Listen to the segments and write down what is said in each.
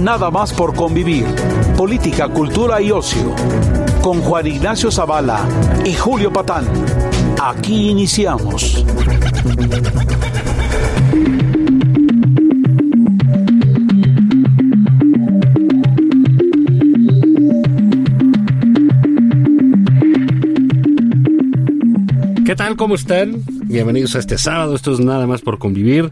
Nada más por convivir. Política, cultura y ocio. Con Juan Ignacio Zavala y Julio Patán. Aquí iniciamos. ¿Qué tal? ¿Cómo están? Bienvenidos a este sábado. Esto es nada más por convivir.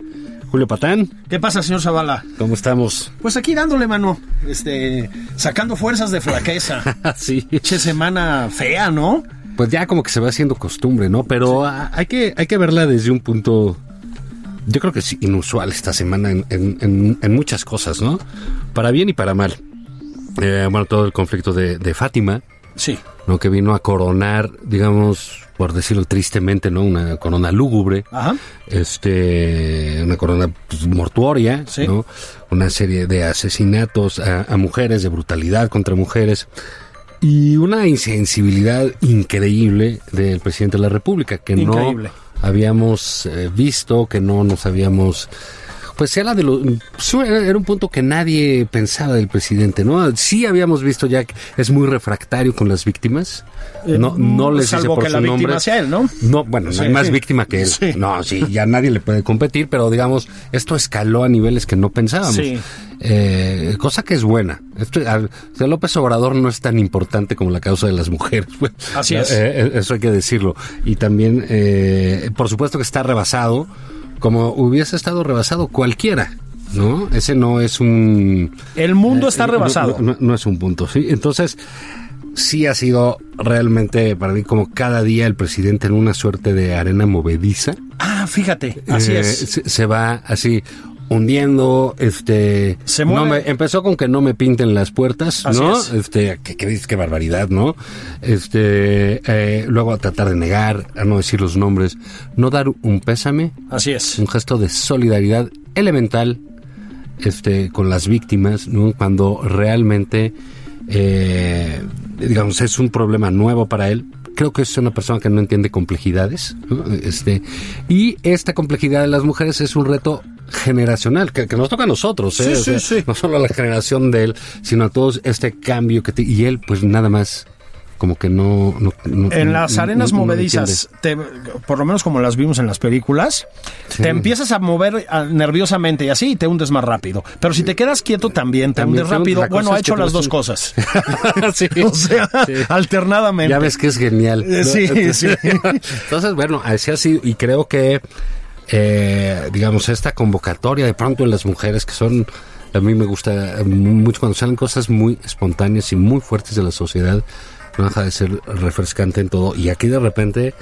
Julio Patán, ¿Qué pasa, señor Zavala? ¿cómo estamos? Pues aquí dándole mano, este, sacando fuerzas de flaqueza. sí. Che semana fea, ¿no? Pues ya como que se va haciendo costumbre, ¿no? Pero hay, que, hay que verla desde un punto, yo creo que es inusual esta semana en, en- en- en muchas cosas, ¿no? Para bien y para mal. Eh, bueno, todo el conflicto de, de Fátima, Sí. ¿No? Que vino a coronar, digamos, por decirlo tristemente, ¿no? Una corona lúgubre. Ajá. este una corona pues, mortuoria, Sí. ¿no? Una serie de asesinatos a, a mujeres, de brutalidad contra mujeres y una insensibilidad increíble del presidente de la República que Increíble. no habíamos eh, visto, que no nos habíamos pues habla de lo sí, era era un punto que nadie pensaba del presidente, ¿no? Sí habíamos visto ya que es muy refractario con las víctimas. No, no les dice Eh, Salvo por que su la víctima sea él, ¿no? No, bueno, no hay Sí. más víctima que él. Sí. No, sí, ya nadie le puede competir, pero digamos, esto escaló a niveles que no pensábamos. Sí. Eh, cosa que es buena. Esto, al- López Obrador no es tan importante como la causa de las mujeres. pues. Así es. Eh, eh, eso hay que decirlo. Y también, eh, por supuesto que está rebasado, como hubiese estado rebasado cualquiera. ¿No? Ese no es un. El mundo está Eh, rebasado. No, no- no es un punto, ¿sí? Entonces, sí ha sido realmente para mí como cada día el presidente en una suerte de arena movediza. Ah, fíjate, así Eh, es. Se, se va así hundiendo, este... Se no mueve. me- empezó con que no me pinten las puertas, Así ¿no? es. Este, que, que dices, qué barbaridad, ¿no? Este, eh, luego a tratar de negar, a no decir los nombres, no dar un pésame, Así es. un gesto de solidaridad elemental este con las víctimas ¿no? cuando realmente eh, digamos es un problema nuevo para él creo que es una persona que no entiende complejidades ¿no? este y esta complejidad de las mujeres es un reto generacional que, que nos toca a nosotros ¿eh? Sí, O sí, sí. no solo a la generación de él sino a todos este cambio que te- y él pues nada más como que no, no- no- En las arenas no- movedizas, te- por lo menos como las vimos en las películas, Sí. te empiezas a mover ah, nerviosamente y así y te hundes más rápido. Pero si te quedas quieto también te También hundes rápido. Bueno, ha hecho las dos cosas. sí. o sea, Sí. alternadamente. Ya ves que es genial. Eh, sí, sí. Entonces, bueno, así ha sido. Y creo que, eh, digamos, esta convocatoria de pronto en las mujeres que son. A mí me gusta mucho cuando salen cosas muy espontáneas y muy fuertes de la sociedad. No deja de ser refrescante en todo. Y aquí de repente.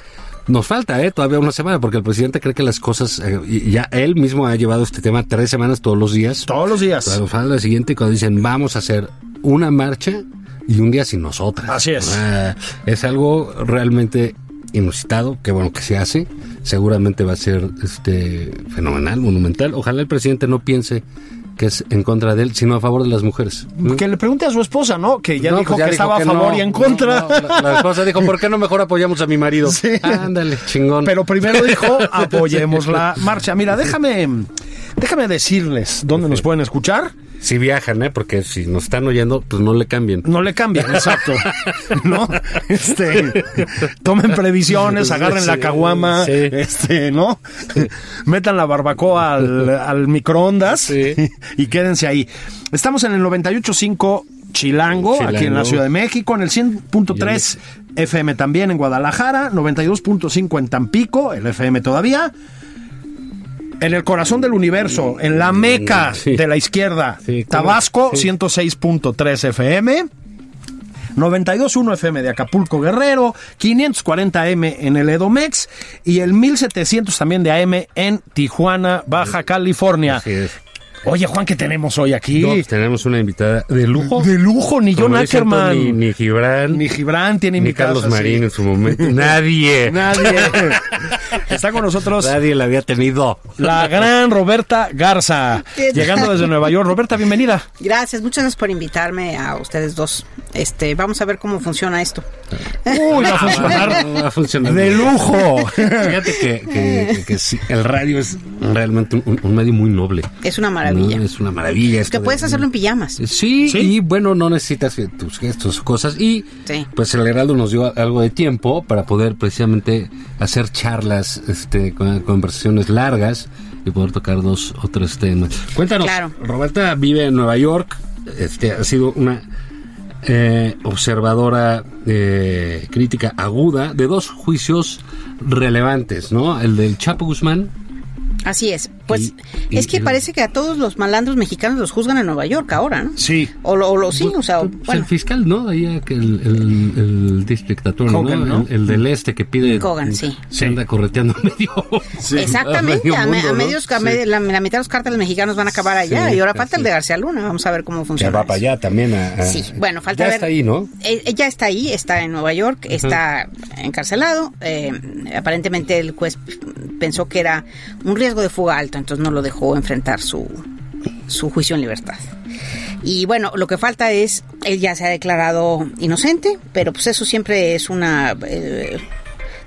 Nos falta, ¿eh? Todavía una semana, porque el presidente cree que las cosas. eh, ya él mismo ha llevado este tema tres semanas todos los días. Todos los días. Claro, falta la siguiente cuando dicen vamos a hacer una marcha y un día sin nosotras. Así es. Ah, es algo realmente inusitado, que bueno que se hace. Seguramente va a ser este fenomenal, monumental. Ojalá el presidente no piense que es en contra de él, sino a favor de las mujeres. ¿no? Que le pregunte a su esposa, ¿no? Que ya No, dijo pues ya que dijo estaba a favor no. y en contra. No, no, la, la esposa dijo, ¿por qué no mejor apoyamos a mi marido? Sí. Ándale, chingón. Pero primero dijo, apoyemos la marcha. Mira, déjame, déjame decirles dónde nos pueden escuchar. Si viajan, ¿eh? Porque si nos están oyendo, pues no le cambien. No le cambien, exacto. ¿No? Este, tomen previsiones, agarren la caguama, sí. este, ¿no? Metan la barbacoa al, al microondas y quédense ahí. Estamos en el 98.5 Chilango, aquí en la Chilango. Ciudad de México, en el 100.3 FM también en Guadalajara, 92.5 en Tampico, el FM todavía. En el corazón del universo, en la meca Sí. de la izquierda, Sí. Tabasco, Sí. 106.3 FM. 92.1 FM de Acapulco Guerrero, 540M en el Edomex y el 1700 también de AM en Tijuana, Baja California. Así es. Oye, Juan, ¿qué tenemos hoy aquí? No, pues tenemos una invitada de lujo. De lujo, ni John Ackerman. Anthony, Ni Gibran. Ni Gibran tiene ni Carlos así. Marín en su momento. Nadie. Nadie. Está con nosotros Nadie la había tenido. la gran Roberta Garza, llegando desde Nueva York. Roberta, bienvenida. Gracias, muchas gracias por invitarme a ustedes dos. Este, vamos a ver cómo funciona esto. Uy, va a funcionar Va a funcionar. de lujo. Fíjate que, que- que sí, el radio es realmente un, un medio muy noble. Es una maravilla. No, es una maravilla. esto que de- puedes hacerlo en pijamas. Sí, ¿Sí? y bueno, no necesitas eh, tus gestos, cosas. Y Sí. pues el Heraldo nos dio algo de tiempo para poder precisamente hacer charlas, este, con- conversaciones largas y poder tocar dos o tres temas. Cuéntanos, Claro. Roberta vive en Nueva York, este, ha sido una eh, observadora eh, crítica aguda de dos juicios relevantes, ¿no? El del Chapo Guzmán. Así es. Pues Y- y- es que y- parece que a todos los malandros mexicanos los juzgan en Nueva York ahora, ¿no? Sí. O lo, o lo- sí, o sea, Pues bueno, el fiscal, ¿no? Ahí eh, el, el, el district attorney, Hogan, ¿no? ¿no? El, el del este que pide... Hogan, sí. Se anda correteando medio... exactamente. medio A, me- mundo, a ¿no? medios, a Sí. la, la mitad de los cárteles mexicanos van a acabar allá Sí, y ahora falta el de. García Luna. Vamos a ver cómo Ya funciona. va para allá también a... a- Sí, bueno, falta ya ver. está ahí, ¿no? Eh, Ella está ahí, está en Nueva York, está encarcelado. eh, aparentemente el juez pensó que era un riesgo de fuga entonces no lo dejó enfrentar su, su juicio en libertad. Y bueno, lo que falta es, él ya se ha declarado inocente, pero pues eso siempre es una... eh,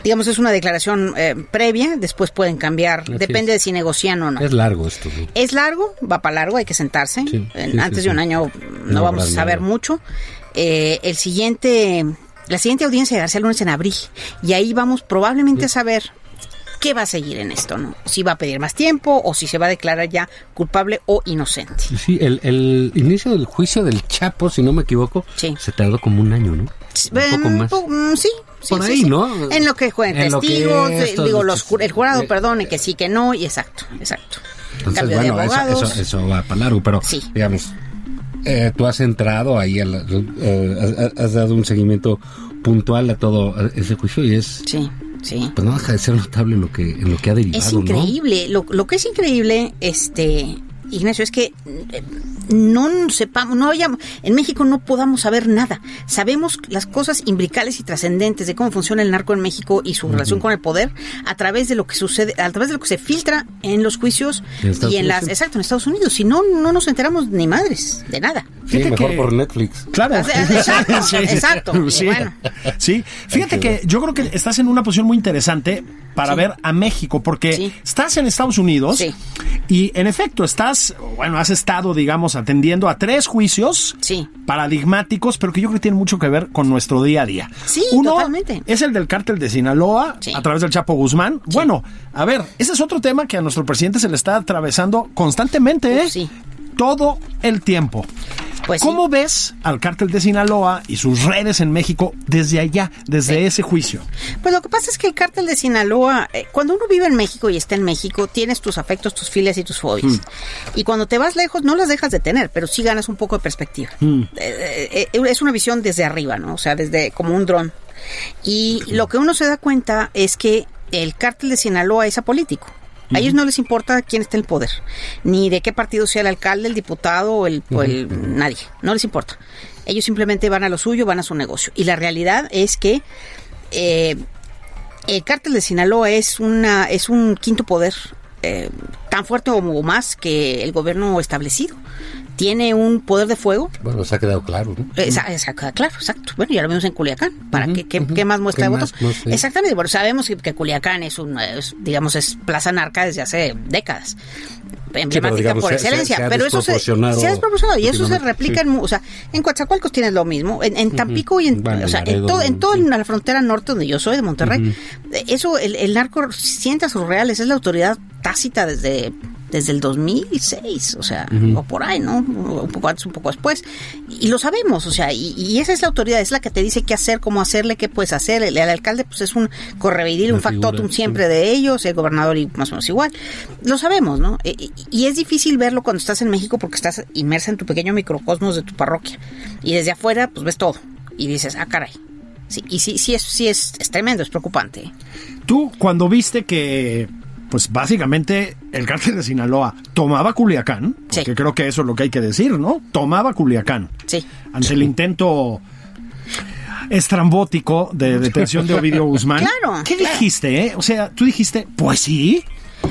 digamos, es una declaración eh, previa, después pueden cambiar, Así depende es. de si negocian o no. Es largo esto. ¿no? Es largo, va para largo, hay que sentarse. Sí, En- sí, Antes sí, de un año no, No vamos a saber nada. mucho. Eh, el siguiente, la siguiente audiencia de García Luna es en abril y ahí vamos probablemente a saber qué va a seguir en esto, ¿no? Si va a pedir más tiempo o si se va a declarar ya culpable o inocente. Sí, el, el inicio del juicio del Chapo, si no me equivoco, Sí. se tardó como un año, ¿no? Un poco Mm, más. mm, sí, sí, Por sí, ahí, sí. ¿no? En lo que juegan lo que testigos, eh, digo, los, el jurado, eh, perdone, que sí, que no, y exacto, exacto. Entonces, Cambio bueno, de eso, abogados. eso, eso va para largo, pero digamos, eh, tú has entrado ahí, a la- eh, has, has dado un seguimiento puntual a todo ese juicio y es, Sí, sí. pues no deja de ser notable lo que, en lo que ha derivado, Es ¿no? increíble. Lo, lo que es increíble, este, Ignacio, es que eh, no sepamos, no hayamos, en México no podamos saber nada. Sabemos las cosas imbricales y trascendentes de cómo funciona el narco en México y su relación con el poder a través de lo que sucede, a través de lo que se filtra en los juicios En y en Unidos, las, exacto, en Estados Unidos. Si no, no nos enteramos ni madres de nada. Sí, Fíjate mejor que- por Netflix. Claro. Exacto, exacto. Y Sí. bueno. Sí. Fíjate que yo creo que estás en una posición muy interesante para Sí. ver a México, porque Sí. estás en Estados Unidos Sí. y en efecto estás, bueno, has estado, digamos, atendiendo a tres juicios Sí. paradigmáticos, pero que yo creo que tienen mucho que ver con nuestro día a día. Sí, Uno totalmente. es el del cártel de Sinaloa Sí. a través del Chapo Guzmán. Bueno, a ver, ese es otro tema que a nuestro presidente se le está atravesando constantemente, ¿eh? Sí. Todo el tiempo. Pues sí. ¿Cómo ves al cártel de Sinaloa y sus redes en México desde allá, desde ese juicio? Pues lo que pasa es que el cártel de Sinaloa, eh, cuando uno vive en México y está en México, tienes tus afectos, tus filias y tus fobias. Mm. Y cuando te vas lejos, no las dejas de tener, pero sí ganas un poco de perspectiva. Mm. Eh, eh, es una visión desde arriba, ¿no? O sea, desde como un dron. Y lo que uno se da cuenta es que el cártel de Sinaloa es apolítico. A ellos no les importa quién está en el poder, ni de qué partido sea el alcalde, el diputado o el, o el- nadie. No les importa. Ellos simplemente van a lo suyo, van a su negocio. Y la realidad es que eh, el cártel de Sinaloa es una es un quinto poder eh, tan fuerte o más que el gobierno establecido. Tiene un poder de fuego. Bueno, se ha quedado claro, ¿no? Esa- esa- claro, exacto. Bueno, ya lo vimos en Culiacán. ¿Para qué, qué, qué más muestra ¿Qué de votos? No sé. Exactamente. Bueno, sabemos que, que Culiacán es un, es, digamos, es plaza narca desde hace décadas. Emblemática digamos, por se- se- excelencia. se ha pero eso se, se ha desproporcionado y eso se replica sí. en, o sea, en Coatzacoalcos tienes lo mismo, en, en Tampico y en, Bueno, o sea, en todo, en toda sí. la frontera norte donde yo soy, de Monterrey. eh, Eso, el, el narco sienta sus reales, es la autoridad tácita desde desde el 2006, o sea, o por ahí, ¿no? Un poco antes, un poco después. Y lo sabemos, o sea, y, y esa es la autoridad, es la que te dice qué hacer, cómo hacerle, qué puedes hacer. El, el alcalde, pues es un correveidil, un factotum siempre de ellos, el gobernador y más o menos igual. Lo sabemos, ¿no? E- Y, y es difícil verlo cuando estás en México porque estás inmersa en tu pequeño microcosmos de tu parroquia. Y desde afuera, pues ves todo. y dices, ah, caray. Sí, y sí, sí, es, sí es, es tremendo, es preocupante. Tú, cuando viste que, pues básicamente el cártel de Sinaloa tomaba Culiacán, Sí. porque creo que eso es lo que hay que decir, ¿no? Tomaba Culiacán. Sí. Ante el intento estrambótico de detención de Ovidio Guzmán. Claro, ¿Qué claro. dijiste, eh? O sea, tú dijiste, pues sí.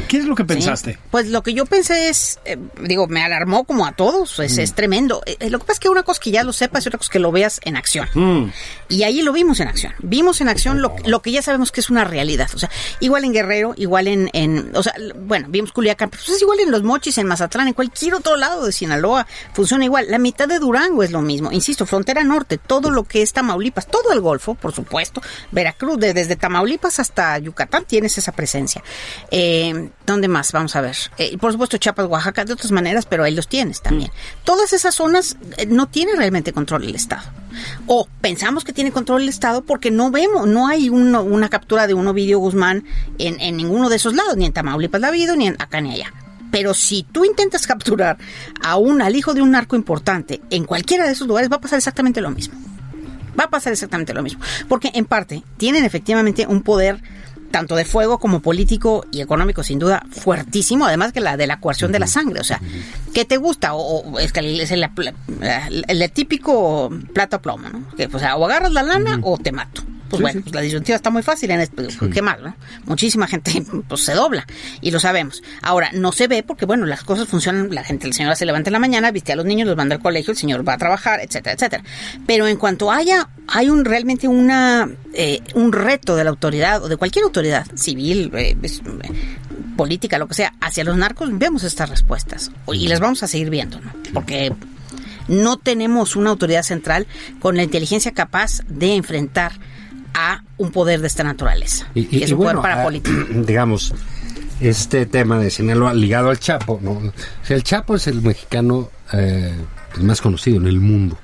¿Qué es lo que pensaste? Sí. Pues lo que yo pensé es, eh, digo, me alarmó como a todos, es, Mm. es tremendo. Eh, eh, lo que pasa es que una cosa es que ya lo sepas y otra cosa que lo veas en acción. Mm. Y ahí lo vimos en acción. Vimos en acción lo, lo que ya sabemos que es una realidad. O sea, igual en Guerrero, igual en, en o sea, bueno, vimos Culiacán, pero pues es igual en Los Mochis, en Mazatlán, en cualquier otro lado de Sinaloa, funciona igual. La mitad de Durango es lo mismo. Insisto, frontera norte, todo lo que es Tamaulipas, todo el Golfo, por supuesto, Veracruz, de- desde Tamaulipas hasta Yucatán tienes esa presencia. Eh, ¿Dónde más? Vamos a ver. Eh, por supuesto, Chiapas, Oaxaca, de otras maneras, pero ahí los tienes también. Todas esas zonas eh, no tienen realmente control el Estado. O pensamos que tiene control el Estado porque no vemos, no hay uno- una captura de un Ovidio Guzmán en, en ninguno de esos lados, ni en Tamaulipas la ha habido, ni en acá ni allá. Pero si tú intentas capturar a un, al hijo de un narco importante en cualquiera de esos lugares, va a pasar exactamente lo mismo va a pasar exactamente lo mismo. Porque en parte tienen efectivamente un poder tanto de fuego como político y económico sin duda fuertísimo, además que la de la coerción de la sangre, o sea, ¿qué te gusta? O, o es que es el, el- el típico plato a plomo, ¿no? Que, o sea, o agarras la lana o te mato. Pues bueno, pues la disyuntiva está muy fácil en este, pues, qué mal, ¿no? Muchísima gente pues se dobla y lo sabemos. Ahora, no se ve porque bueno, las cosas funcionan, la gente, el señor se levanta en la mañana, viste a los niños, los manda al colegio, el señor va a trabajar, etcétera, etcétera. Pero en cuanto haya, hay un realmente una eh, un reto de la autoridad o de cualquier autoridad civil, eh, es- eh, política, lo que sea, hacia los narcos, vemos estas respuestas y las vamos a seguir viendo, ¿no? Porque no tenemos una autoridad central con la inteligencia capaz de enfrentar a un poder de esta naturaleza, Y, y- es un poder bueno, ah, parapolítico. digamos, este tema de Sinaloa ligado al Chapo, ¿no? O sea, el Chapo es el mexicano eh, pues, más conocido en el mundo.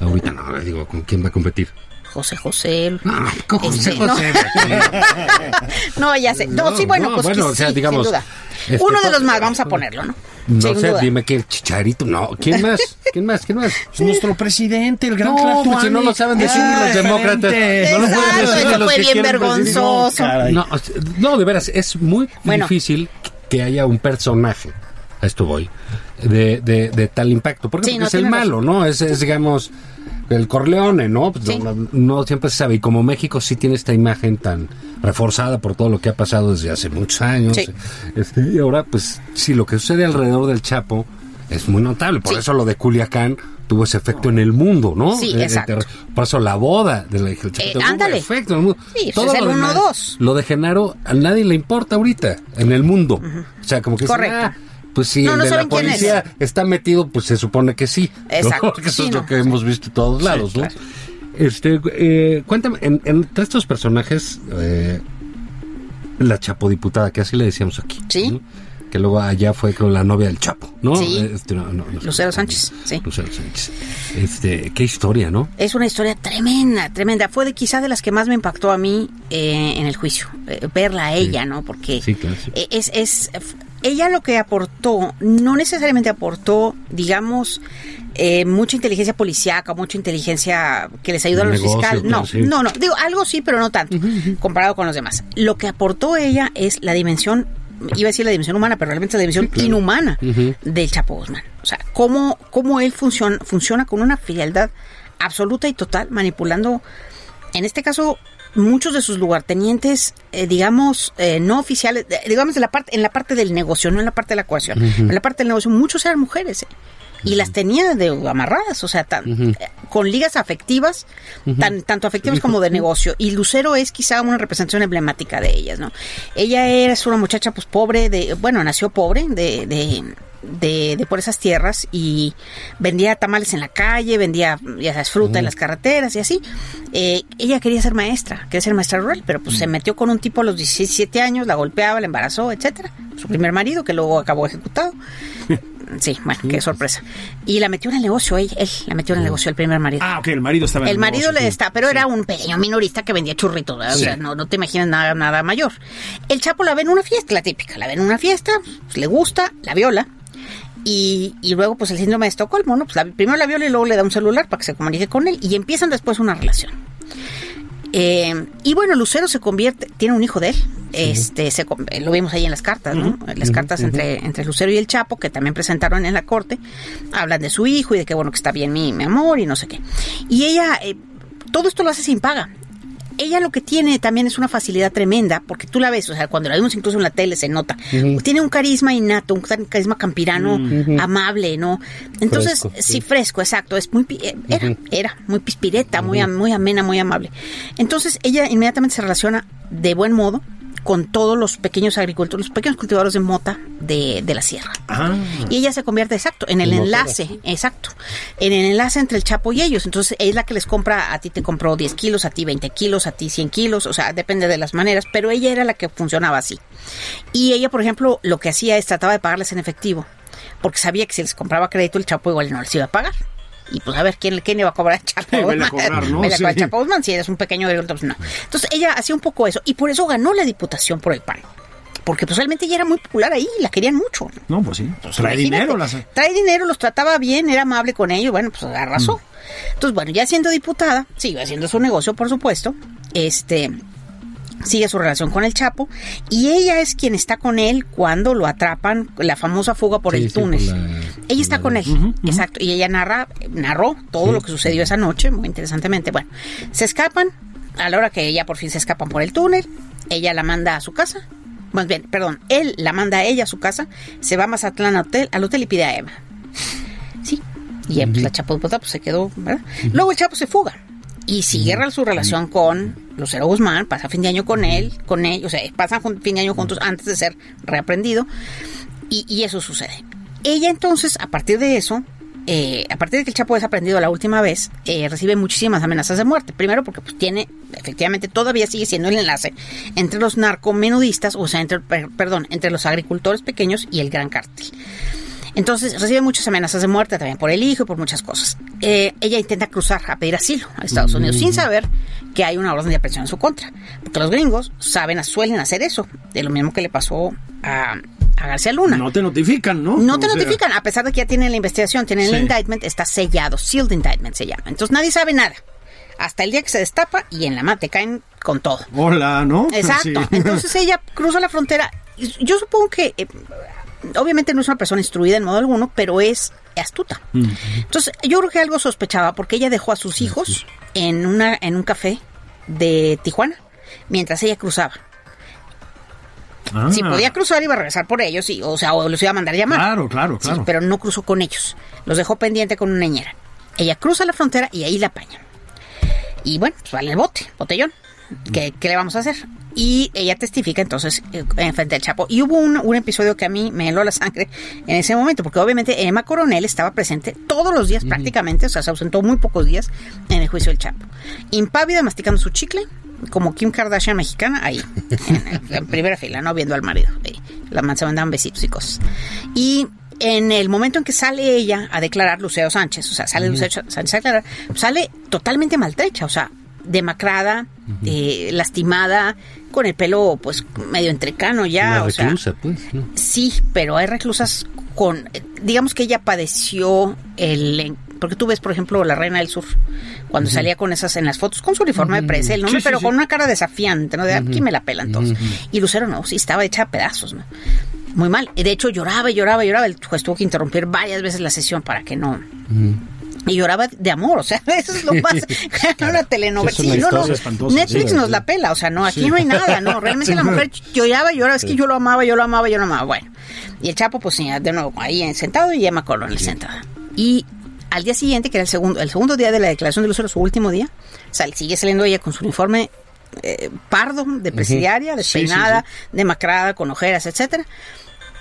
Ahorita no, digo, ¿con quién va a competir? José José. No, José Este, no. José. No, ya sé. No, sí, bueno, no, pues bueno, que o sea, sí, digamos, sin duda. este, Uno de los más, vamos a ponerlo, ¿no? No Sin sé, duda. dime que el Chicharito, no. ¿Quién más? ¿Quién más? ¿Quién más? Pues nuestro presidente, el gran No, Tlatuani, pues si no lo saben decir es un los demócratas. referente. No lo pueden Exacto, decir eso los fue que bien vergonzoso. No. No, de veras, es muy Bueno. difícil que haya un personaje, a esto voy, de, de, de tal impacto. Porque, Sí, no, es el malo, ¿no? Es, es, digamos, el Corleone, ¿no? Pues, Sí. no, no siempre se sabe. Y como México sí tiene esta imagen tan reforzada por todo lo que ha pasado desde hace muchos años. Sí. Este, y ahora, pues, sí, lo que sucede alrededor del Chapo es muy notable. Por Sí. eso lo de Culiacán tuvo ese efecto en el mundo, ¿no? Sí, De- de exacto. Por eso la boda de la Chapo Eh, ándale. efecto en el mundo. Sí, pues Todo es el lo demás, 1-2. Lo de Genaro a nadie le importa ahorita en el mundo. O sea, como que Correcto. "Ah, pues si No, el no de la policía está metido, pues se supone que sí. ¿no? Exacto. Porque eso Sí, es lo que hemos visto en todos lados, ¿no? claro. Este, eh, cuéntame, en- entre estos personajes, eh, la Chapo diputada, que así le decíamos aquí. Sí. ¿no? Que luego allá fue con la novia del Chapo, ¿no? Sí. Este, no, no. Lucero Sánchez, sí. Lucero Sánchez. Este, qué historia, ¿no? Es una historia tremenda, tremenda. Fue de quizá de las que más me impactó a mí eh, en el juicio. eh, verla a ella, ¿no? Porque Sí, claro, sí. eh, es, es ella lo que aportó, no necesariamente aportó, digamos, eh, mucha inteligencia policíaca, mucha inteligencia que les ayudó a los negocio, fiscales. No, sí. no, no. Digo, algo sí, pero no tanto, comparado con los demás. Lo que aportó ella es la dimensión, iba a decir la dimensión humana, pero realmente es la dimensión inhumana del Chapo Guzmán. O sea, cómo, cómo él funciona, funciona con una frialdad absoluta y total, manipulando, en este caso, muchos de sus lugartenientes, eh, digamos, eh, no oficiales, eh, digamos, de la parte, en la parte del negocio, no en la parte de la coerción, en la parte del negocio, muchos eran mujeres. Y las tenía de amarradas, o sea, tan, eh, con ligas afectivas, tan, tanto afectivas como de negocio. Y Lucero es quizá una representación emblemática de ellas, ¿no? Ella era es una muchacha pues pobre, de bueno, nació pobre, de, de, de, de por esas tierras y vendía tamales en la calle, vendía, ya sabes, fruta en las carreteras y así. Eh, ella quería ser maestra, quería ser maestra rural, pero pues se metió con un tipo a los 17 años, la golpeaba, la embarazó, etcétera. Su primer marido, que luego acabó ejecutado. Sí, bueno, qué sorpresa. Y la metió en el negocio, él, él la metió en el negocio, el primer marido. Ah, ok, el marido estaba en El marido negocio, le sí. está, pero era un pequeño minorista que vendía churritos, ¿verdad? o Sí. sea, no, no te imaginas nada, nada mayor. El Chapo la ve en una fiesta, la típica, la ve en una fiesta, pues, le gusta, la viola, Y, y luego, pues el síndrome de Estocolmo, ¿no? Pues la- primero la viola y luego le da un celular para que se comunique con él y empiezan después una relación. Eh, y bueno, Lucero se convierte, tiene un hijo de él. Este, se, lo vimos ahí en las cartas, ¿no? Las cartas entre, entre Lucero y el Chapo, que también presentaron en la corte, hablan de su hijo y de que bueno, que está bien mi, mi amor y no sé qué. Y ella, eh, todo esto lo hace sin paga. Ella lo que tiene también es una facilidad tremenda, porque tú la ves, o sea, cuando la vemos incluso en la tele se nota. Tiene un carisma innato, un car- carisma campirano, amable, ¿no? Entonces, Fresco, sí, fresco, exacto. Es muy, eh, era, era muy pispireta, muy, muy amena, muy amable. Entonces, ella inmediatamente se relaciona de buen modo con todos los pequeños agricultores, los pequeños cultivadores de mota de, de la sierra. Ah, Y ella se convierte, exacto, en el enlace, exacto, en el enlace entre el Chapo y ellos. Entonces, es la que les compra, a ti te compró 10 kilos, a ti 20 kilos, a ti 100 kilos, o sea, depende de las maneras, pero ella era la que funcionaba así. Y ella, por ejemplo, lo que hacía es trataba de pagarles en efectivo, porque sabía que si les compraba crédito, el Chapo igual no les iba a pagar. Y pues a ver, ¿quién, quién le va a cobrar Chapo? Sí, cobrar, ¿no? Sí. Chapo Guzmán, si eres un pequeño pues no. Entonces, ella hacía un poco eso, y por eso ganó la diputación por el PAN. Porque pues realmente ella era muy popular ahí, la querían mucho. no, pues sí. Pues, Trae dinero. Las... Trae dinero, los trataba bien, era amable con ellos, bueno, pues arrasó. Entonces, bueno, ya siendo diputada, sigue haciendo su negocio, por supuesto, este sigue su relación con el Chapo y ella es quien está con él cuando lo atrapan la famosa fuga por Sí, el sí, por túnel. la- ella está con él, exacto, y ella narra narró todo lo que sucedió esa noche, muy interesantemente. Bueno, se escapan a la hora que ya por fin se escapan por el túnel, ella la manda a su casa. Más bien, perdón, él la manda a ella a su casa, se va a Mazatlán al hotel, al hotel y pide a Emma. Sí. Y pues, la Chapo pues, se quedó, ¿verdad? Luego el Chapo se fuga y cierra su relación con Lucero Guzmán, pasa fin de año con él, con él, o sea, pasan fin de año juntos antes de ser reaprendido y, y eso sucede. Ella entonces, a partir de eso, eh, a partir de que el Chapo es aprendido la última vez, eh, recibe muchísimas amenazas de muerte. Primero porque pues tiene, efectivamente, todavía sigue siendo el enlace entre los narcomenudistas, o sea, entre, per- perdón, entre los agricultores pequeños y el gran cártel. Entonces recibe muchas amenazas de muerte también por el hijo y por muchas cosas. Eh, ella intenta cruzar a pedir asilo a Estados Unidos sin saber que hay una orden de aprehensión en su contra. Porque los gringos saben, suelen hacer eso. De lo mismo que le pasó a, a García Luna. No te notifican, ¿no? No te O sea, notifican, a pesar de que ya tienen la investigación, tienen el indictment, está sellado, sealed indictment se llama. Entonces nadie sabe nada. Hasta el día que se destapa y en la mate caen con todo. Hola, ¿no? Exacto. Sí. Entonces ella cruza la frontera. Yo supongo que, eh, obviamente no es una persona instruida en modo alguno, pero es astuta. Entonces yo creo que algo sospechaba porque ella dejó a sus hijos en una en un café de Tijuana mientras ella cruzaba. Ah, Si podía cruzar iba a regresar por ellos, y, o sea, o los iba a mandar a llamar. Claro, claro, Sí, claro. pero no cruzó con ellos. Los dejó pendiente con una niñera. Ella cruza la frontera y ahí la apañan. Y bueno, pues vale el bote, botellón. ¿Qué, qué le vamos a hacer? Y ella testifica entonces eh, en frente del Chapo. Y hubo un, un episodio que a mí me heló la sangre en ese momento, porque obviamente Emma Coronel estaba presente todos los días prácticamente, o sea, se ausentó muy pocos días en el juicio del Chapo. Impávida, masticando su chicle, como Kim Kardashian mexicana, ahí, en, en primera fila, ¿no? Viendo al marido. Ahí. La man se mandaban besitos y cosas. Y en el momento en que sale ella a declarar Lucero Sánchez, o sea, sale Lucero Sánchez a declarar, sale totalmente maltrecha, o sea, demacrada, eh, lastimada, con el pelo pues medio entrecano ya, Una o sea, reclusa, pues. ¿no? Sí, pero hay reclusas con, digamos que ella padeció el, porque tú ves, por ejemplo, la Reina del Sur, cuando salía con esas en las fotos, con su uniforme de presa, el nombre, Sí, pero sí. con una cara desafiante, ¿no? De aquí me la pelan todos. Y Lucero no, sí, estaba hecha a pedazos, ¿no? Muy mal. Y De hecho, lloraba y lloraba y lloraba. El juez tuvo que interrumpir varias veces la sesión para que no... Y lloraba de amor, o sea, eso es lo más. una telenovela. Sí, no, no. Netflix sí. nos la pela, o sea, no, aquí no hay nada, no. Realmente la mujer lloraba lloraba, es que yo lo amaba, yo lo amaba, yo lo amaba. Bueno, y el Chapo, pues de nuevo, ahí sentado y Emma Coronel sentada. Y al día siguiente, que era el segundo, el segundo día de la declaración de Lucero, su último día, sal- sigue saliendo ella con su uniforme eh, pardo, de presidiaria, despeinada, demacrada, con ojeras, etcétera.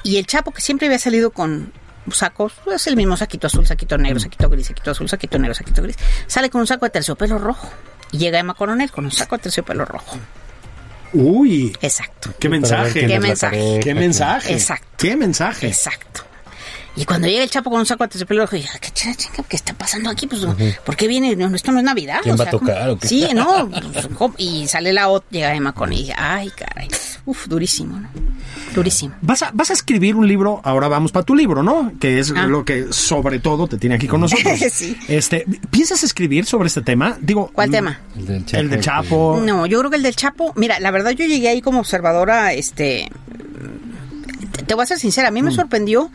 Y el Chapo, que siempre había salido con sacos, es el mismo saquito azul, saquito negro, saquito gris, saquito azul, saquito negro, saquito gris, sale con un saco de terciopelo rojo. Y llega Emma Coronel con un saco de terciopelo rojo. Uy, Exacto. qué mensaje. Qué mensaje. Qué mensaje. Exacto. Qué mensaje. Exacto. Y cuando llega el Chapo con un saco de terciopelo rojo, dije, ¿qué, ch- chinga, ¿qué está pasando aquí? Pues, ¿por qué viene? No, esto no es Navidad. ¿Quién o va a tocar o qué? Sí, no. pues, y sale la otra, llega Emma con y dice, ay, caray. uf, durísimo, ¿no? Durísimo. Vas a, vas a escribir un libro, ahora vamos para tu libro, ¿no? Que es Ah. lo que sobre todo te tiene aquí con nosotros. Sí. Este, ¿piensas escribir sobre este tema? Digo, ¿Cuál mm, tema? El del Chapo. El de Chapo. No, yo creo que el del Chapo, mira, la verdad yo llegué ahí como observadora, este, te, te voy a ser sincera, a mí me Mm. sorprendió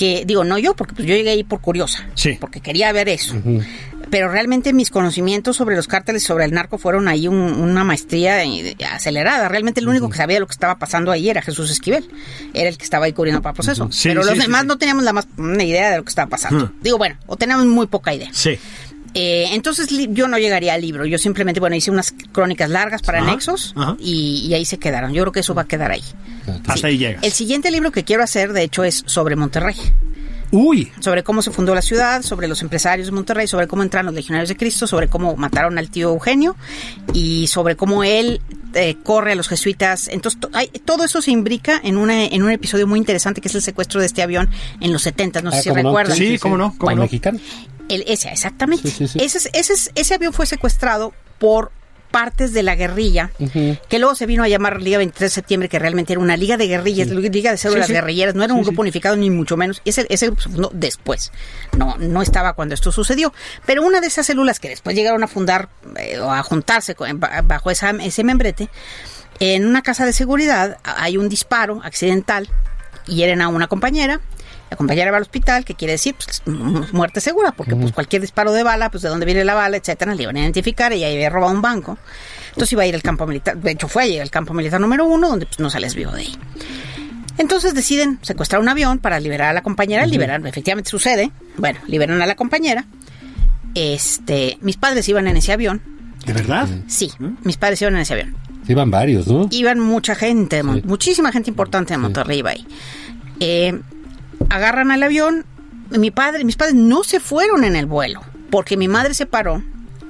que, digo, no yo, porque pues yo llegué ahí por curiosa, Sí. porque quería ver eso. Pero realmente mis conocimientos sobre los cárteles, sobre el narco, fueron ahí un- una maestría eh, acelerada. Realmente el único que sabía lo que estaba pasando ahí era Jesús Esquivel. Era el que estaba ahí cubriendo para proceso. Sí, Pero sí, los demás no teníamos la más una idea de lo que estaba pasando. Digo, bueno, o teníamos muy poca idea. Sí. Eh, entonces yo no llegaría al libro, yo simplemente, bueno, hice unas crónicas largas para Ajá, anexos ajá. y, y ahí se quedaron. Yo creo que eso va a quedar ahí. Hasta ahí llegas. El siguiente libro que quiero hacer, de hecho, es sobre Monterrey, Uy. sobre cómo se fundó la ciudad, sobre los empresarios de Monterrey, sobre cómo entran los legionarios de Cristo, sobre cómo mataron al tío Eugenio y sobre cómo él eh, corre a los jesuitas. Entonces, to- hay- todo eso se imbrica en, una, en un episodio muy interesante que es el secuestro de este avión en los 70, no sé Ah, si recuerdan. Sí, cómo no, cómo ¿Cuál no. mexicano? El, ese, exactamente. Sí, sí, sí. Ese, es- ese, es- ese avión fue secuestrado por partes de la guerrilla, que luego se vino a llamar Liga 23 de septiembre, que realmente era una liga de guerrillas, liga de células Sí, sí. guerrilleras, no era un grupo unificado ni mucho menos. Ese, ese grupo se fundó después, no, no estaba cuando esto sucedió. Pero una de esas células que después llegaron a fundar eh, o a juntarse con- bajo esa, ese membrete, en una casa de seguridad hay un disparo accidental, hieren a una compañera, la compañera va al hospital, que quiere decir pues, mu- muerte segura, porque pues cualquier disparo de bala, pues de dónde viene la bala, etcétera, le iban a identificar, ella había robado un banco. Entonces iba a ir al campo militar, de hecho fue a ir al campo militar número uno, donde pues no sales vivo de ahí. Entonces deciden secuestrar un avión para liberar a la compañera, liberar, efectivamente sucede, bueno, liberan a la compañera. Este, mis padres iban en ese avión, ¿De verdad? sí, mis padres iban en ese avión Iban varios, ¿no? iban mucha gente, Sí. muchísima gente importante de Monterrey iba ahí. Eh, agarran al avión, mi padre, mis padres no se fueron en el vuelo, porque mi madre se paró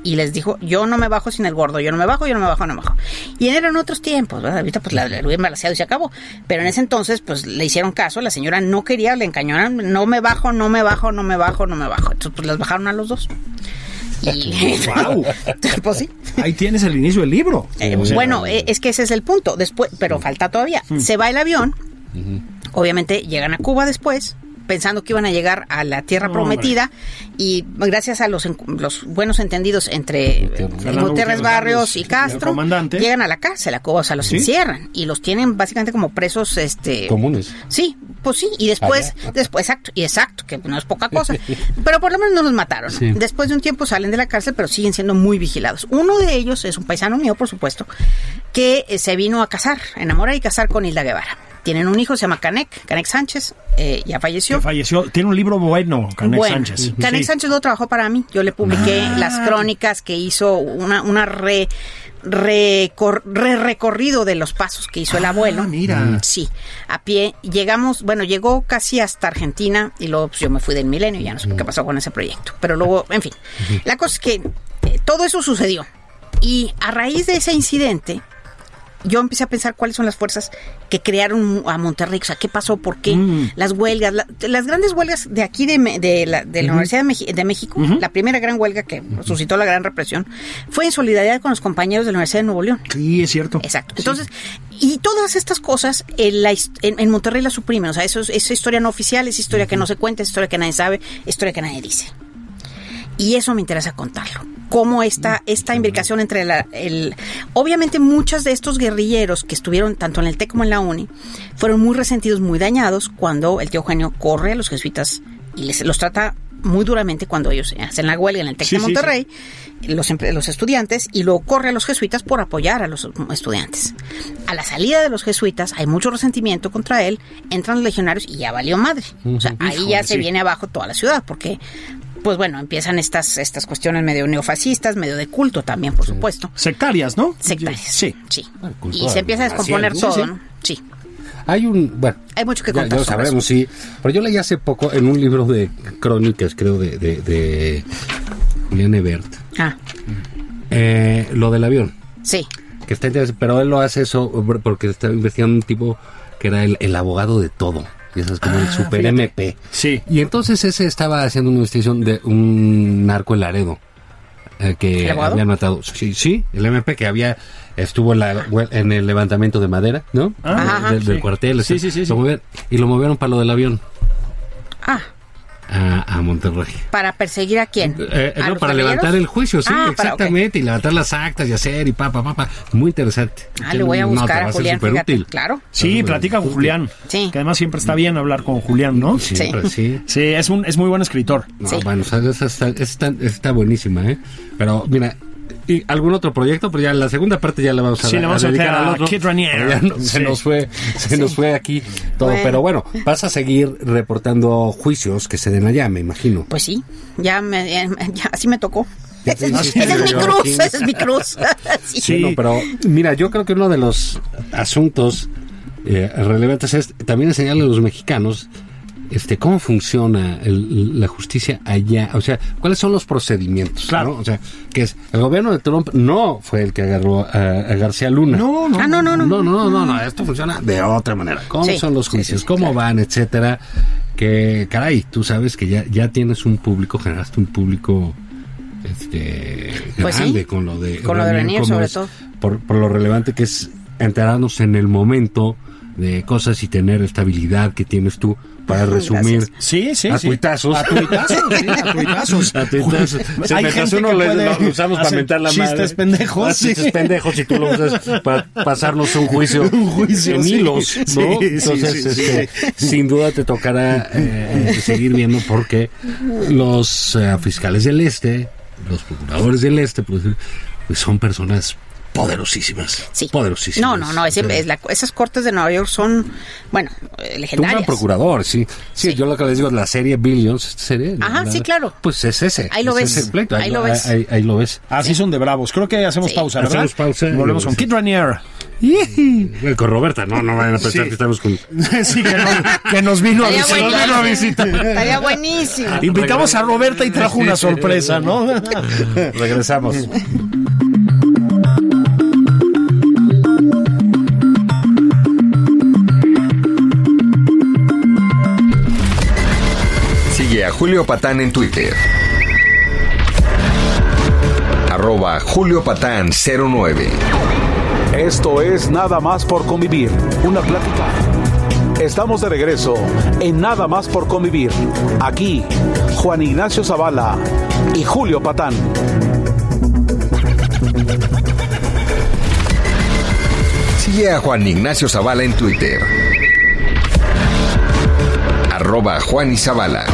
y les dijo, yo no me bajo sin el gordo, yo no me bajo, yo no me bajo, no me bajo. Y eran otros tiempos, ¿verdad? Ahorita pues la, la hubieran balaseado y se acabó. Pero en ese entonces pues le hicieron caso, la señora no quería, le encañonan, no me bajo, no me bajo, no me bajo, no me bajo. Entonces pues las bajaron a los dos. Y, Guau. pues sí. Ahí tienes el inicio del libro. Eh, bueno, eh, es que ese es el punto. Después, pero falta todavía. Se va el avión. Obviamente llegan a Cuba después, pensando que iban a llegar a la tierra No, prometida y gracias a los, los buenos entendidos entre eh, Gutiérrez. Barrios y Castro, comandante. llegan a la cárcel a Cuba, o sea, los Sí. encierran y los tienen básicamente como presos, este, Comunes. Sí, pues sí, y después, Allá. después, exacto, y exacto, que no es poca cosa, pero por lo menos no los mataron. Sí. Después de un tiempo salen de la cárcel, pero siguen siendo muy vigilados. Uno de ellos es un paisano mío, por supuesto, que se vino a casar, enamorar y casar con Hilda Guevara. Tienen un hijo, se llama Canek, Canek Sánchez, eh, ya falleció. Que falleció. Tiene un libro bueno, Canek Bueno, Sánchez. Canek Sí. Sánchez lo trabajó para mí. Yo le publiqué Ah. las crónicas que hizo, una, una re, recor- re- recorrido de los pasos que hizo el abuelo. Ah, mira. Sí, a pie. Llegamos, bueno, llegó casi hasta Argentina y luego pues, yo me fui del milenio, ya no sé qué pasó con ese proyecto. Pero luego, en fin, la cosa es que eh, todo eso sucedió. Y a raíz de ese incidente, yo empecé a pensar cuáles son las fuerzas que crearon a Monterrey, o sea, qué pasó, por qué, Mm. las huelgas, la- las grandes huelgas de aquí de, de la, de la Universidad de, Meji- de México, la primera gran huelga que suscitó la gran represión, fue en solidaridad con los compañeros de la Universidad de Nuevo León. Sí, es cierto. Exacto. Entonces, y todas estas cosas en, la en, en Monterrey las suprimen. O sea, eso es, es historia no oficial, es historia que no se cuenta, es historia que nadie sabe, es historia que nadie dice. Y eso me interesa contarlo. Cómo esta, esta imbricación entre la, el... Obviamente muchos de estos guerrilleros que estuvieron tanto en el TEC como en la UNI fueron muy resentidos, muy dañados cuando el tío Eugenio corre a los jesuitas y les, los trata muy duramente cuando ellos hacen la huelga en el TEC Sí, de sí, Monterrey, los, los estudiantes, y luego corre a los jesuitas por apoyar a los estudiantes. A la salida de los jesuitas hay mucho resentimiento contra él, entran los legionarios y ya valió madre. O sea, ahí ya se sí. viene abajo toda la ciudad, porque pues bueno, empiezan estas, estas cuestiones medio neofascistas, medio de culto también, por supuesto. Sectarias, ¿no? Sectarias. Sí. Sí. Bueno, Y se empieza a descomponer sí, sí. todo, ¿no? Sí. Hay un, bueno, Hay mucho que ya, contar ya lo sobre sabremos, sí. Pero yo leí hace poco en un libro de crónicas, creo, de, de, de Julián Ebert, Ah, eh, lo del avión. sí. Que está interesante, pero él lo hace eso porque está investigando un tipo que era el, el abogado de todo. Es como el Ah, super fíjate. MP. Sí. Y entonces ese estaba haciendo una investigación de un narco en Laredo. eh, que habían matado. Sí, sí, el MP que había estuvo en, la- en el levantamiento de madera, ¿no? Ajá, del, cuartel. Sí, sí, sí, y lo movieron para lo del avión Ah, a, a Monterrey. ¿para perseguir a quién? Eh, ¿A no, para levantar el juicio, sí, Ah, para- ok. exactamente, y levantar las actas y hacer y pa, pa, pa, pa. Muy interesante. Ah, le voy a No, buscar va a ser Julián, súper fíjate. útil. Claro. Sí, platica con Julián. Sí. Que además siempre está bien hablar con Julián, ¿no? Siempre, sí. Sí, es un es muy buen escritor. No, Sí. bueno, o sea, esa está, está, está buenísima, ¿eh? Pero mira, y algún otro proyecto, pero ya la segunda parte ya la vamos a, Sí, le vamos a dedicar meter al a otro. Kid no- Sí. Se nos fue, se nos fue aquí todo. Bueno. Pero bueno, vas a seguir reportando juicios que se den allá, me imagino. Pues sí, ya, me, ya, así me tocó. Es, mi cruz, es mi cruz. Sí. Pero mira, yo creo que uno de los asuntos eh, relevantes es también enseñarle a los mexicanos este cómo funciona el- la justicia allá, o sea, cuáles son los procedimientos, Claro. ¿no? O sea, que es el gobierno de Trump no fue el que agarró a, a García Luna. No, no. Ah, no, no, no. No, no, no, no, esto funciona de otra manera. ¿Cómo Sí, son los juicios? sí, sí, ¿Cómo claro. van? Etcétera. Que, caray, tú sabes que ya, ya tienes un público, generaste un público este Pues sí, grande con lo de con lo de Ranier, cómo sobre es, todo. Por, por lo relevante que es enterarnos en el momento de cosas y tener esta habilidad que tienes tú para resumir Gracias. Sí, sí, a sí. tuitazos. A tuitazos, sí, a tuitazos. A tuitazos. Hay gente uno que le- puede lo usamos para mentar la madre. chistes pendejos, Ah, Chistes sí. pendejos y tú lo usas para pasarnos un juicio, Un juicio, en sí. hilos, ¿no? Entonces, sí, sí. este, sin duda te tocará eh, seguir viendo porque los eh, fiscales del este, los procuradores del este, pues, pues son personas poderosísimas. Sí. Poderosísimas. No, no, no, sea, es la- esas cortes de Nueva York son, bueno, eh, un gran legendarias. procurador, sí. sí. Sí. yo lo que les digo, la serie Billions, ¿esta serie? Ajá, La- sí, claro. Pues es ese. Ahí lo ves. es Ahí lo ves. Ahí, ahí lo ves. Así son de bravos. Creo que hacemos Sí. pausa, ¿verdad? Hacemos pausa Y y volvemos con. Kid Ranier. Eh, Con Roberta, no, no vayan a pensar Sí. que estamos con... sí, que nos, que nos vino a visitar. vino a visitar. Estaría buenísimo. Invitamos a Roberta y trajo una sorpresa, ¿no? Regresamos. a Julio Patán en Twitter. Arroba Julio Patán 09. Esto es Nada más por convivir, una plática. Estamos de regreso en Nada más por convivir. Aquí, Juan Ignacio Zavala y Julio Patán. Sigue a Juan Ignacio Zavala en Twitter. Arroba Juan y Zavala.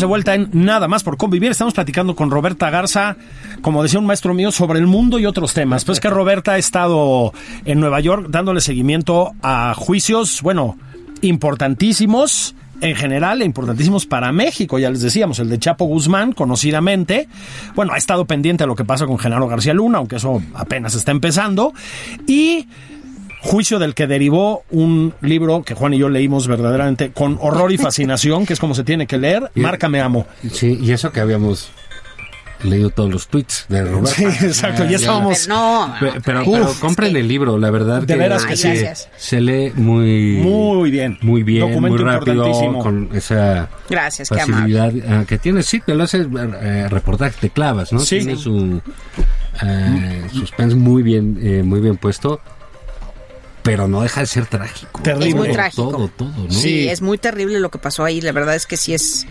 De vuelta en Nada más por convivir. Estamos platicando con Roberta Garza, como decía un maestro mío, sobre el mundo y otros temas. Pues que Roberta ha estado en Nueva York dándole seguimiento a juicios, bueno, importantísimos en general, e importantísimos para México, ya les decíamos, el de Chapo Guzmán, conocidamente. Bueno, ha estado pendiente a lo que pasa con Genaro García Luna, aunque eso apenas está empezando. Y juicio del que derivó un libro que Juan y yo leímos verdaderamente con horror y fascinación, que es como se tiene que leer, Márcame Amo. Sí, y eso que habíamos leído todos los tweets de Roberta. Sí, exacto, ya estábamos... Pero no, Pe- Pero, Uf, pero compren que- el libro, la verdad De que, veras que Ay, sí. se lee muy Muy bien. muy bien, Documento muy rápido, con esa Gracias, facilidad ah, que tiene. Sí, te lo hace eh, reportaje, te clavas, ¿no? Sí. Tiene su eh, suspense muy bien, eh, muy bien puesto, pero no deja de ser trágico. Terrible. Es muy Todo, trágico. Todo, todo, ¿no? Sí, es muy terrible lo que pasó ahí. La verdad es que sí es.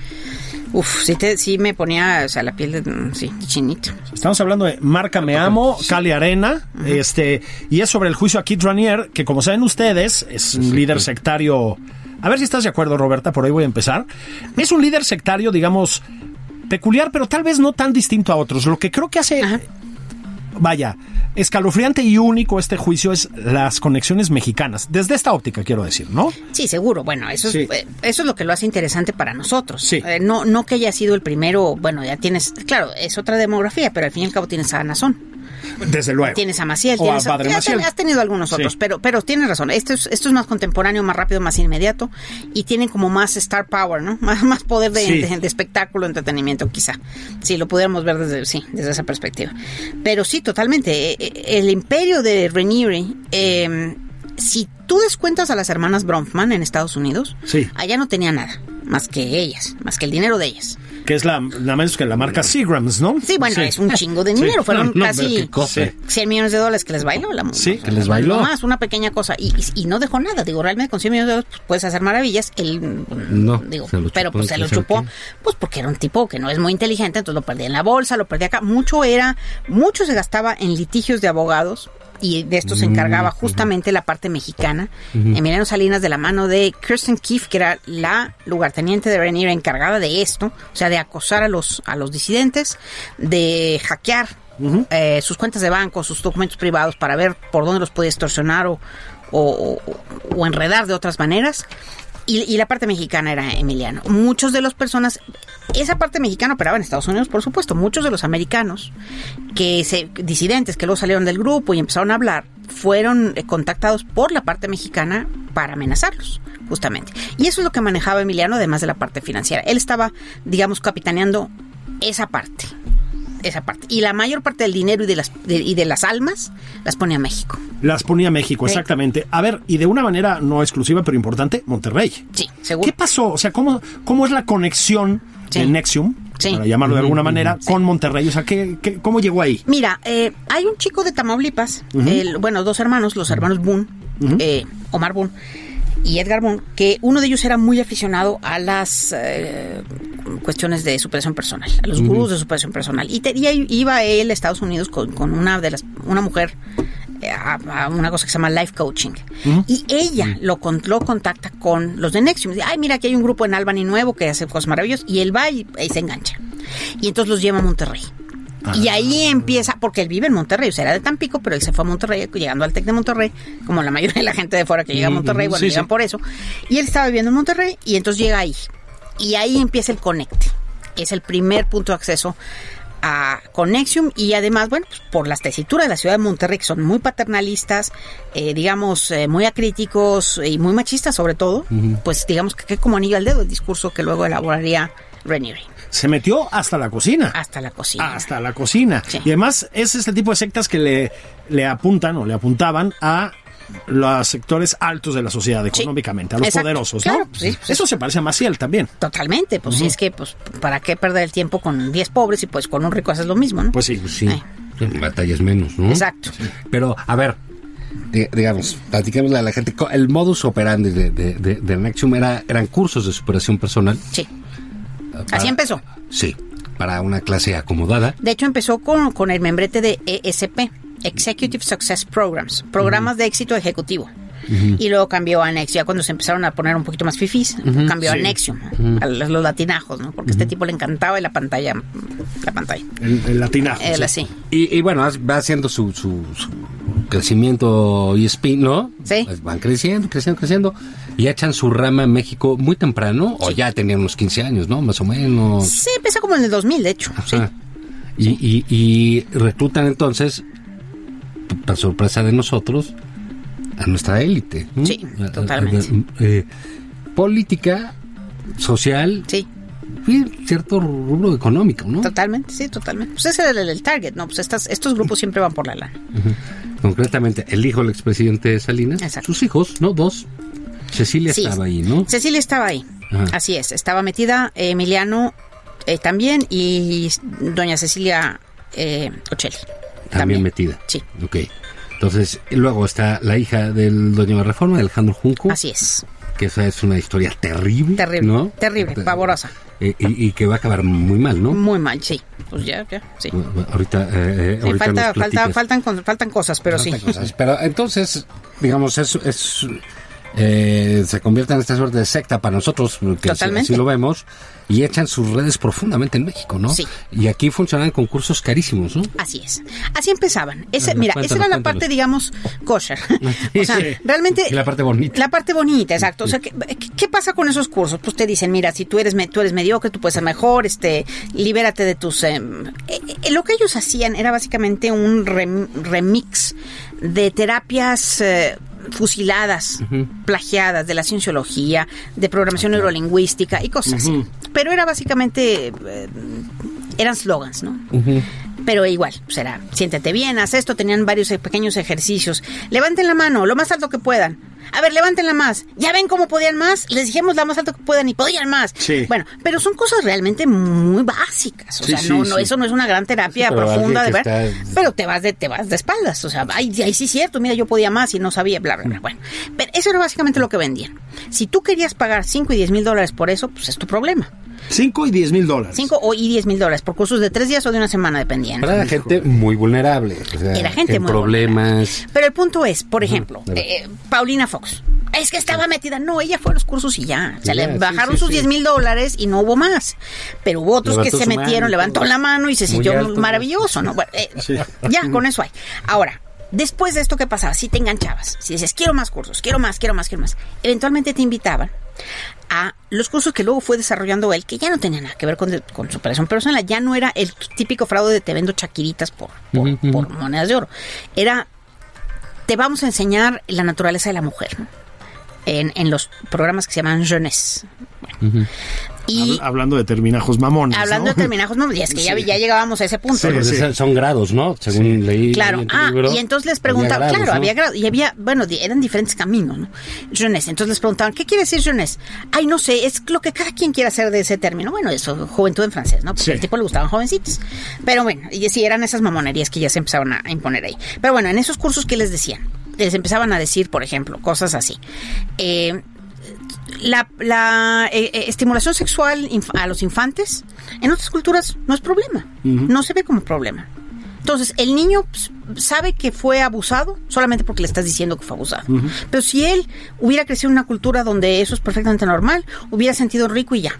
Uf, sí, te, sí me ponía, o sea, la piel de. mm, Sí, chinito. Estamos hablando de Márcame Amo, Cali Arena, este, y es sobre el juicio a Kit Ranier, que como saben ustedes, es un líder sectario. A ver si estás de acuerdo, Roberta, por ahí voy a empezar. Es un líder sectario, digamos, peculiar, pero tal vez no tan distinto a otros. Lo que creo que hace. Vaya, escalofriante y único este juicio es las conexiones mexicanas. Desde esta óptica, quiero decir, ¿no? Sí, seguro. Bueno, eso, Sí. es, eh, eso es lo que lo hace interesante para nosotros. Sí. Eh, no, no que haya sido el primero. Bueno, ya tienes. Claro, es otra demografía, pero al fin y al cabo tienes a Nazón. Desde luego. Tienes a Maciel, O a tienes a- Padre ya Maciel. has tenido algunos Sí. otros, pero, pero tienes razón. Esto es, esto es más contemporáneo, más rápido, más inmediato y tienen como más star power, ¿no? Más, más poder de, Sí. de- de espectáculo, entretenimiento, quizá. Si lo pudiéramos ver desde, sí, desde esa perspectiva. Pero sí, totalmente. eh, eh, El imperio de Ranieri, eh, si tú descuentas a las hermanas Bronfman en Estados Unidos, Sí. allá no tenía nada, más que ellas, más que el dinero de ellas. Que es la, menos que la marca Seagrams, ¿no? Sí, bueno, es un chingo de Sí. dinero. Fueron No, no, casi cosa. 100 millones de dólares que les bailó la Sí, que les bailó. No más, una pequeña cosa. Y, y- y no dejó nada. Digo, realmente con 100 millones de dólares pues, puedes hacer maravillas. Él, No, digo, se lo pero chupó, pues se lo ¿quién sabe chupó. Pues porque era un tipo que no es muy inteligente, entonces lo perdía en la bolsa, lo perdía acá. Mucho era, mucho se gastaba en litigios de abogados. Y de esto se Mm, encargaba justamente la parte mexicana. Emiliano Salinas, de la mano de Kirsten Keefe, que era la lugarteniente de Renier encargada de esto, o sea, de acosar a los, a los disidentes, de hackear eh, sus cuentas de banco, sus documentos privados para ver por dónde los puede extorsionar o, o- o- o enredar de otras maneras. Y, y la parte mexicana era Emiliano. Muchos de las personas, esa parte mexicana operaba en Estados Unidos, por supuesto. Muchos de los americanos, que se, disidentes que luego salieron del grupo y empezaron a hablar, fueron eh, contactados por la parte mexicana para amenazarlos, justamente. Y eso es lo que manejaba Emiliano, además de la parte financiera. Él estaba, digamos, capitaneando esa parte. Esa parte. Y la mayor parte del dinero y de las, de- y de las almas las ponía México. Las ponía México, Sí. exactamente. A ver, y de una manera no exclusiva, pero importante, Monterrey. Sí, seguro. ¿Qué pasó? O sea, ¿cómo, cómo es la conexión Sí. de Nexium, Sí. para llamarlo de alguna manera, con Monterrey? O sea, ¿qué, qué- cómo llegó ahí? Mira, eh, hay un chico de Tamaulipas, el- bueno, dos hermanos, los hermanos Boone, eh, Omar Boone y Edgar Boone, que uno de ellos era muy aficionado a las eh, cuestiones de superación personal, a los gurús de superación personal. Y, te- y iba él a Estados Unidos con, con una de las, una mujer eh, a, a una cosa que se llama life coaching. Y ella lo, con- lo contacta con los de Nexium. Dice, ay, mira, aquí hay un grupo en Albany nuevo que hace cosas maravillosas. Y él va y, y se engancha. Y entonces los lleva a Monterrey. Y ahí empieza, porque él vive en Monterrey, o sea, era de Tampico, pero él se fue a Monterrey, llegando al TEC de Monterrey, como la mayoría de la gente de fuera que llega a Monterrey, bueno, sí, llegan sí. por eso. Y él estaba viviendo en Monterrey y entonces llega ahí. Y ahí empieza el conecte. Es el primer punto de acceso a Conexium y además, bueno, pues por las tesituras de la ciudad de Monterrey, que son muy paternalistas, eh, digamos, eh, muy acríticos y muy machistas sobre todo, pues digamos que, que como anillo al dedo el discurso que luego elaboraría Ranieri. Se metió hasta la cocina. Hasta la cocina. Hasta la cocina. Sí. Y además es este tipo de sectas que le, le apuntan o le apuntaban a los sectores altos de la sociedad económicamente, a los Exacto. poderosos, Claro, ¿no? pues sí, pues Eso se parece a Maciel también. Totalmente, pues si es que, pues, ¿para qué perder el tiempo con 10 pobres y pues con un rico haces lo mismo, ¿no? Pues sí. Sí, Ay. batallas menos, ¿no? Exacto. Pero, a ver, di- digamos, platiquémosle a la gente. co- El modus operandi de, de, de, de Nexium era, eran cursos de superación personal. Sí. Para- Así empezó. Sí, para una clase acomodada. De hecho, empezó con, con el membrete de ESP, Executive Success Programs, programas de éxito ejecutivo. Y luego cambió a Nexium, ya cuando se empezaron a poner un poquito más fifís, cambió a Nexium, a los, los latinajos, ¿no? Porque a este tipo le encantaba la pantalla, la pantalla. El, el latinajo. Sí. Y, y bueno, va haciendo su, su, su crecimiento y spin, ¿no? Sí. Pues van creciendo, creciendo, creciendo. Y echan su rama en México muy temprano, o ya tenían unos 15 años, ¿no? Más o menos. Sí, empezó como en el 2000, de hecho. Sí. Y, y, y reclutan entonces, para sorpresa de nosotros, a nuestra élite. Sí, A- a- a- totalmente. eh, política, social, Sí, y cierto rubro económico, ¿no? totalmente, sí, totalmente. Pues ese era el, el target, ¿no? Pues estas, estos grupos siempre van por la lana. Concretamente, el hijo del expresidente Salinas, Exacto. sus hijos, ¿no? Dos. Cecilia Sí. estaba ahí, ¿no? Cecilia estaba ahí. Ajá. Así es. Estaba metida Emiliano eh, también y doña Cecilia eh, Ocelli. También, metida. Sí. Ok. Entonces, luego está la hija del dueño de la reforma, Alejandro Junco. Así es. que esa es una historia terrible. Terrible. ¿no? Terrible, Te- pavorosa. eh, y, y que va a acabar muy mal, ¿no? Muy mal, sí. Pues ya, ya, sí. Ahorita, eh, eh, Sí, ahorita falta, falta, faltan, con- faltan cosas, pero sí. Faltan cosas. Pero entonces, digamos, es, es eh, se convierte en esta suerte de secta para nosotros, que así, lo vemos, y echan sus redes profundamente en México, ¿no? Sí. Y aquí funcionan concursos carísimos, ¿no? Así es. Así empezaban. Ese, mira, esa era la parte, digamos, kosher. o sea, Sí. realmente... Y la parte bonita. La parte bonita, exacto. O sea, ¿qué, pasa con esos cursos? Pues te dicen, mira, si tú eres tú eres mediocre, tú puedes ser mejor, este, libérate de tus... em, eh, eh, lo que ellos hacían era básicamente un rem- remix de terapias... eh, fusiladas, plagiadas de la cienciología, de programación neurolingüística y cosas así. Pero era básicamente, eh, eran slogans, ¿no? Pero igual, pues era, siéntete bien, haz esto, tenían varios eh, pequeños ejercicios. Levanten la mano, lo más alto que puedan. A ver, levántenla más. ¿Ya ven cómo podían más? Les dijimos la más alto que puedan y podían más. Sí. Bueno, pero son cosas realmente muy básicas. O Sí, sea, sí, no, no, sí. eso no es una gran terapia profunda de ver. está- Pero te vas de, te vas de espaldas. O sea, ay, ay, sí es cierto, mira, yo podía más y no sabía, bla, bla, bla. Bueno, pero eso era básicamente lo que vendían. Si tú querías pagar 5 y 10 mil dólares por eso, pues es tu problema. 5 y 10 mil dólares. 5 o y 10 mil dólares por cursos de tres días o de una semana, dependiendo. Para la gente muy vulnerable. o sea, Era gente en muy problemas. Pero el punto es, por ejemplo, eh, Paulina Fox. Es que estaba metida. No, ella fue a los cursos y ya. Se Ya, le bajaron sí, sus sí. 10 mil dólares y no hubo más. Pero hubo otros Levantó que se su metieron, mano levantó la mano y se sintió alto, maravilloso, ¿no? Bueno, eh. Ya, con eso hay. Ahora, después de esto que pasaba, si te enganchabas, si dices, quiero más cursos, quiero más, quiero más, quiero más, eventualmente te invitaban a los cursos que luego fue desarrollando él, que ya no tenían nada que ver con, de- con superación personal, ya no era el típico fraude de te vendo chaquiritas por, por, por monedas de oro. Era, te vamos a enseñar la naturaleza de la mujer. En, en los programas que se llaman Jeunesse. Bueno. Y Habl- hablando de terminajos mamones. hablando ¿no? de terminajos, no, y es que ya, ya llegábamos a ese punto. Sí, ¿no? Pues sí. son- grados, ¿no? Según leí. Claro, leí en tu ah, libro, y entonces les preguntaban, grados, claro, ¿no? había grado, y había, bueno, eran diferentes caminos, ¿no? Jeunesse, entonces les preguntaban, ¿qué quiere decir jeunesse? Ay, no sé, es lo que cada quien quiere hacer de ese término. Bueno, eso, juventud en francés, ¿no? Porque Sí. al tipo le gustaban jovencitos. Pero bueno, y sí, eran esas mamonerías que ya se empezaban a imponer ahí. Pero bueno, en esos cursos, ¿qué les decían? Les empezaban a decir, por ejemplo, cosas así. Eh, la, la, eh, eh, estimulación sexual a los infantes en otras culturas no es problema, no se ve como problema. Entonces, el niño sabe que fue abusado solamente porque le estás diciendo que fue abusado. Pero si él hubiera crecido en una cultura donde eso es perfectamente normal, hubiera sentido rico y ya.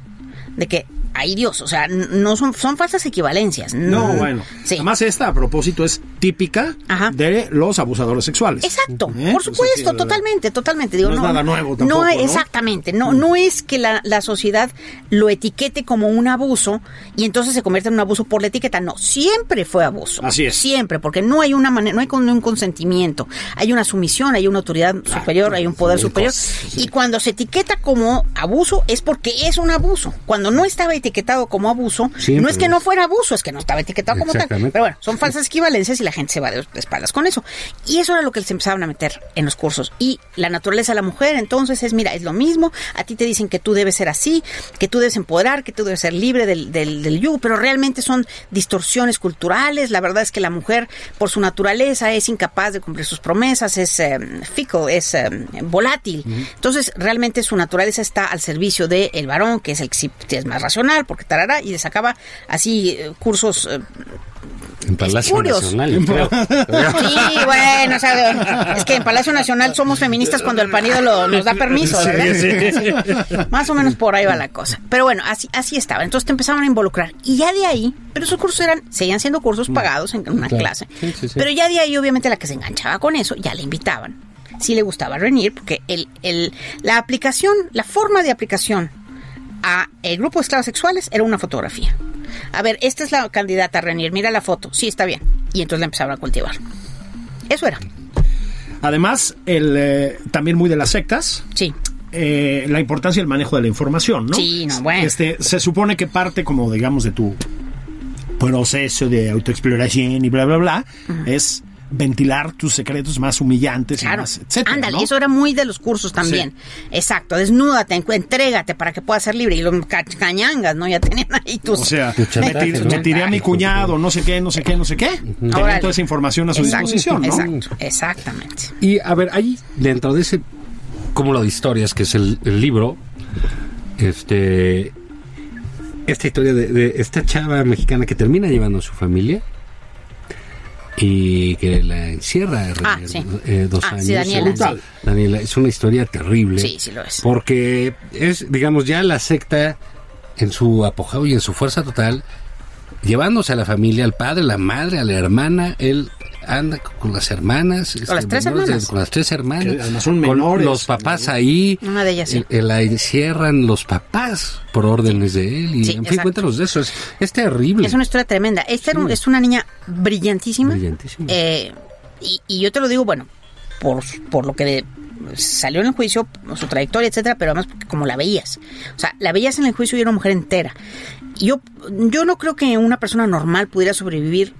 De que, ay Dios, o sea, no son, son falsas equivalencias. No, bueno. Sí. Además, esta, a propósito, es típica Ajá. de los abusadores sexuales. Exacto, ¿Eh? por supuesto, sí, totalmente, totalmente. Digo, no es nada nuevo tampoco, No, ¿no? Mm. exactamente, no, no es que la, la sociedad lo etiquete como un abuso y entonces se convierte en un abuso por la etiqueta. No, siempre fue abuso. Así es. Siempre, porque no hay una manera, no hay un consentimiento, hay una sumisión, hay una autoridad superior, hay un poder superior. Y cuando se etiqueta como abuso es porque es un abuso. Cuando no estaba etiquetado como abuso, Siempre no es que no fuera abuso, es que no estaba etiquetado como tal. Pero bueno, son falsas equivalencias y la gente se va de de espaldas con eso. Y eso era lo que les empezaban a meter en los cursos. Y la naturaleza de la mujer, entonces, es, mira, es lo mismo. A ti te dicen que tú debes ser así, que tú debes empoderar, que tú debes ser libre del, del, del yugo, pero realmente son distorsiones culturales. La verdad es que la mujer, por su naturaleza, es incapaz de cumplir sus promesas, es eh, fickle, es eh, volátil. Entonces, realmente su naturaleza está al servicio del varón, que es el que sí es más racional, porque tarará, y les sacaba así eh, cursos eh, En Palacio espurios. Nacional, yo creo. Sí, bueno, o sea, es que en Palacio Nacional somos feministas cuando el panido lo- nos da permiso, ¿verdad? Más o menos por ahí va la cosa. Pero bueno, así, así estaba. Entonces te empezaban a involucrar. Y ya de ahí, pero esos cursos eran, seguían siendo cursos pagados en una Claro. clase. Sí, sí, sí. Pero ya de ahí, obviamente, la que se enganchaba con eso, ya le invitaban. Si le gustaba Renir, porque el, el, la aplicación, la forma de aplicación a el grupo de esclavos sexuales era una fotografía. A ver, esta es la candidata Renier, mira la foto, sí está bien. Y entonces la empezaron a cultivar. Eso era, Además, el, eh, también muy de las sectas, sí. eh, la importancia del manejo de la información, ¿no? Sí, no, bueno. Este, se supone que parte como, digamos, de tu proceso de autoexploración y bla, bla, bla, es ventilar tus secretos más humillantes y Claro. más, etcétera, Ándale, ¿no? eso era muy de los cursos también. Exacto, desnúdate, entrégate para que puedas ser libre. Y los ca- cañangas, ¿no? Ya tenían ahí tus. O sea, me, chantaje, tir- ¿no? me tiré a mi cuñado, no sé qué, no sé qué, no sé qué. Toda esa información a su Exacto, disposición, ¿no? Exacto, exactamente. Y a ver, ahí dentro de ese cúmulo de historias que es el, el libro, este, esta historia de, de esta chava mexicana que termina llevando a su familia y que la encierra Ah, eh, sí. eh, dos Ah, años. sí, Daniela, Brutal. sí. Daniela, es una historia terrible. Sí, sí lo es. Porque es, digamos, ya la secta en su apogeo y en su fuerza total, llevándose a la familia, al padre, la madre, a la hermana, él anda con las hermanas. este, las tres de- hermanas. con las tres hermanas. Que además son con los papás ahí. Una de ellas, sí. Eh, eh, la encierran los papás por órdenes de él. Y, Sí, en fin, exacto. cuéntanos de eso. Es, es terrible. Es una historia tremenda. Esta es una niña brillantísima. Brillantísima. Eh, y, y yo te lo digo, bueno, por, por lo que de- salió en el juicio, su trayectoria, etcétera, pero además porque como la veías. O sea, la veías en el juicio y era una mujer entera. Yo, yo no creo que una persona normal pudiera sobrevivir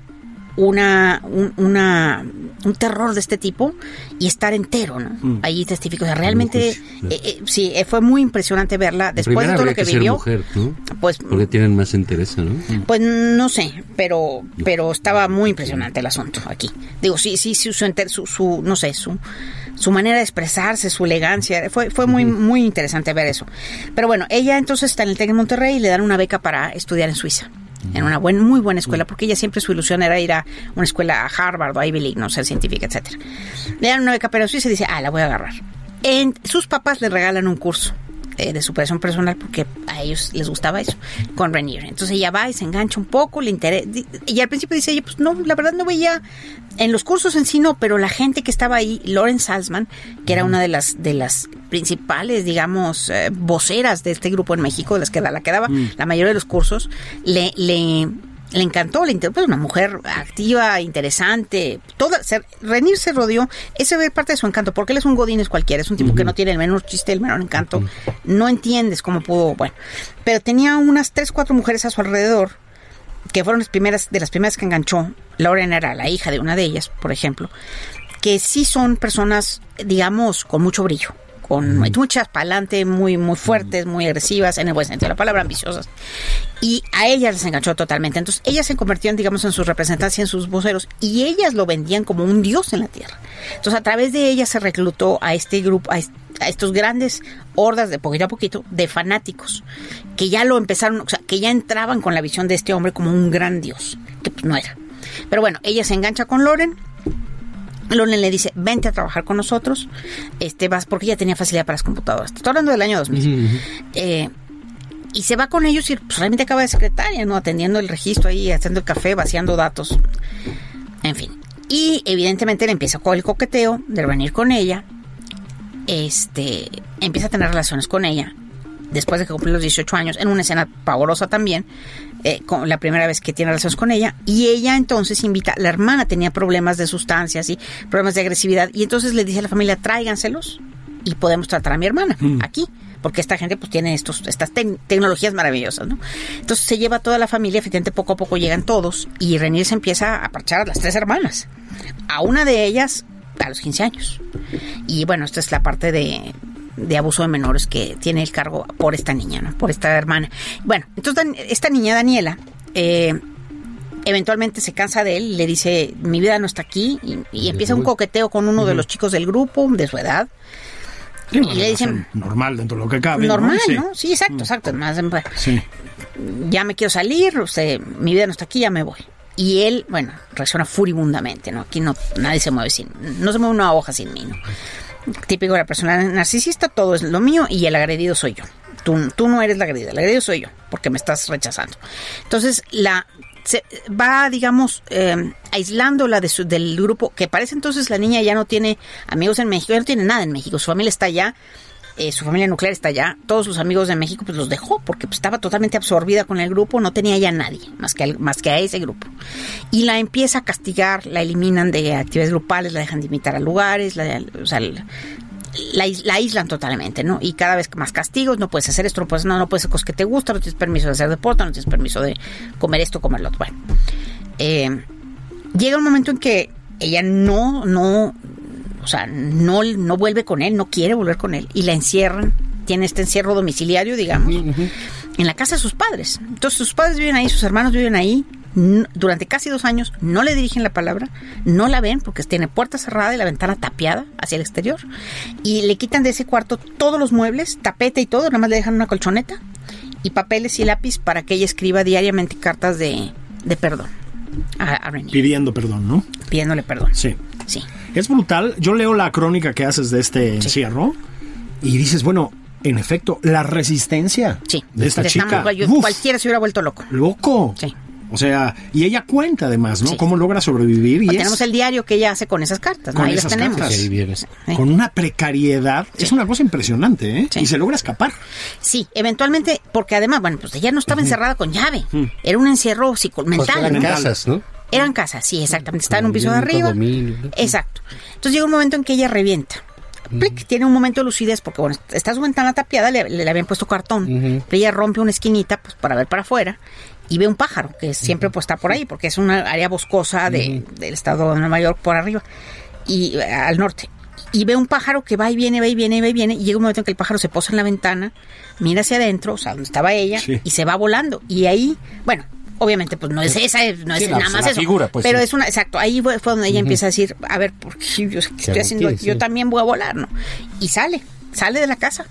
una, un, una, un terror de este tipo y estar entero, ¿no? Ahí testifico. O sea, realmente, pues, eh, eh, sí, eh, fue muy impresionante verla. Después de todo lo que, vivió, mujer, ¿no? pues Porque tienen más interés, ¿no? pues no sé, pero pero estaba muy impresionante el asunto aquí. Digo, sí, sí, sí, su, su, su- no sé, su, su manera de expresarse, su elegancia, fue, fue muy, muy interesante ver eso. Pero bueno, ella entonces está en el TEC de Monterrey y le dan una beca para estudiar en Suiza. En una buen, muy buena escuela, porque ella siempre su ilusión era ir a una escuela a Harvard o Ivy League, no sé, científica, etcétera. Le dan una beca para Suiza y dice, ah, la voy a agarrar. En, sus papás le regalan un curso eh, de superación personal porque a ellos les gustaba eso con Rainier. Entonces ella va y se engancha un poco, le interesa. Y al principio dice ella, pues no, la verdad no veía en los cursos en sí no, pero la gente que estaba ahí, Lauren Salzman, que era una de las de las principales, digamos, eh, voceras de este grupo en México, de las que da- la que daba la mayoría de los cursos, le, le le encantó, le inter- pues una mujer activa, interesante, toda, se, Renir se rodeó, ese es parte de su encanto, porque él es un godines cualquiera, es un tipo que no tiene el menor chiste, el menor encanto, no entiendes cómo pudo, bueno, pero tenía unas tres, cuatro mujeres a su alrededor, que fueron las primeras, de las primeras que enganchó, Lauren era la hija de una de ellas, por ejemplo, que sí son personas, digamos, con mucho brillo, con muchas para adelante, muy, muy fuertes, muy agresivas, en el buen sentido de la palabra, ambiciosas. Y a ellas les enganchó totalmente. Entonces, ellas se convertían, digamos, en sus representantes y en sus voceros, y ellas lo vendían como un dios en la tierra. Entonces, a través de ellas se reclutó a este grupo, a, est- a estos grandes hordas de poquito a poquito de fanáticos, que ya lo empezaron, o sea, que ya entraban con la visión de este hombre como un gran dios, que pues no era. Pero bueno, ella se engancha con Loren, Loren le dice, vente a trabajar con nosotros, este vas, porque ella tenía facilidad para las computadoras. Estoy hablando del año 2000. Eh, y se va con ellos y pues, realmente acaba de secretaria, ¿no? Atendiendo el registro ahí, haciendo el café, vaciando datos. En fin. Y evidentemente le empieza con el coqueteo de venir con ella. Este, empieza a tener relaciones con ella. Después de que cumplió los 18 años, en una escena pavorosa también, eh, con la primera vez que tiene relaciones con ella. Y ella entonces invita, la hermana tenía problemas de sustancias y problemas de agresividad. Y entonces le dice a la familia, tráiganselos y podemos tratar a mi hermana aquí porque esta gente pues tiene estos estas tec- tecnologías maravillosas, ¿no? Entonces se lleva a toda la familia, efectivamente poco a poco llegan todos y Renier se empieza a parchar a las tres hermanas. A una de ellas a los 15 años. Y bueno, esta es la parte de, de abuso de menores que tiene el cargo por esta niña, ¿no? Por esta hermana. Bueno, entonces esta niña Daniela eh, eventualmente se cansa de él y le dice, mi vida no está aquí, y, y empieza un coqueteo con uno de los chicos del grupo, de su edad. Sí, Y le dicen- normal dentro de lo que cabe. Normal. ¿no? Sí, exacto, exacto. Más, Sí. ya me quiero salir, usted, mi vida no está aquí, ya me voy. Y él, bueno, reacciona furibundamente, ¿no? Aquí no, nadie se mueve sin, no se mueve una hoja sin mí, ¿no? Típico de la persona narcisista, todo es lo mío y el agredido soy yo. Tú, tú no eres la agredida, el agredido soy yo, porque me estás rechazando. Entonces, la se va, digamos, eh, aislándola de su, del grupo, que parece entonces la niña ya no tiene amigos en México, ya no tiene nada en México, su familia está allá, eh, su familia nuclear está allá, todos sus amigos de México pues los dejó porque pues, estaba totalmente absorbida con el grupo, no tenía ya nadie más que, más que a ese grupo. Y la empieza a castigar, la eliminan de actividades grupales, la dejan de invitar a lugares, la, o sea, la, la aíslan totalmente, ¿no? Y cada vez más castigos, no puedes hacer esto, no puedes, no, no puedes hacer cosas que te gustan, no tienes permiso de hacer deporte, no tienes permiso de comer esto, comer lo otro. Bueno, eh, llega un momento en que ella no, no, o sea, no, no vuelve con él, no quiere volver con él y la encierran, tiene este encierro domiciliario, digamos, en la casa de sus padres. Entonces sus padres viven ahí, sus hermanos viven ahí. Durante casi dos años no le dirigen la palabra, no la ven porque tiene puerta cerrada y la ventana tapiada hacia el exterior. Y le quitan de ese cuarto todos los muebles, tapete y todo, nada más le dejan una colchoneta y papeles y lápiz para que ella escriba diariamente cartas de, de perdón. a, Pidiendo perdón, ¿no? pidiéndole perdón. Sí. Sí. Es brutal. Yo leo la crónica que haces de este encierro y dices, bueno, en efecto, la resistencia Sí. de esta chica. uf, cualquiera se hubiera vuelto loco. loco. Sí. O sea, y ella cuenta además, ¿no? Sí. Cómo logra sobrevivir y es tenemos el diario que ella hace con esas cartas, ¿no? Con Ahí las tenemos. cartas. Sí, con una precariedad. Es una cosa impresionante, ¿eh? Sí. Y se logra escapar. Sí, eventualmente, porque además, bueno, pues ella no estaba encerrada con llave. Era un encierro psico Pues mental. eran ¿no? casas, ¿no? Eran casas, sí, exactamente. Estaba en un piso de arriba. Exacto. Entonces llega un momento en que ella revienta. Plic, tiene un momento de lucidez porque, bueno, está su ventana tapiada, le, le habían puesto cartón. Pero ella rompe una esquinita pues, para ver para afuera y ve un pájaro que siempre pues, está por ahí porque es una área boscosa de- del estado de Nueva York por arriba y eh, al norte. Y ve un pájaro que va y viene, va y viene, va y viene. Y llega un momento en que el pájaro se posa en la ventana, mira hacia adentro, o sea, donde estaba ella, Sí. y se va volando. Y ahí, bueno, obviamente, pues no es esa, no es Sí, nada pues, más la eso. figura, pues, pero sí. es una, exacto, ahí fue, donde ella empieza a decir, a ver, ¿por qué yo estoy haciendo? Yo también voy a volar, ¿no? Y sale, sale de la casa,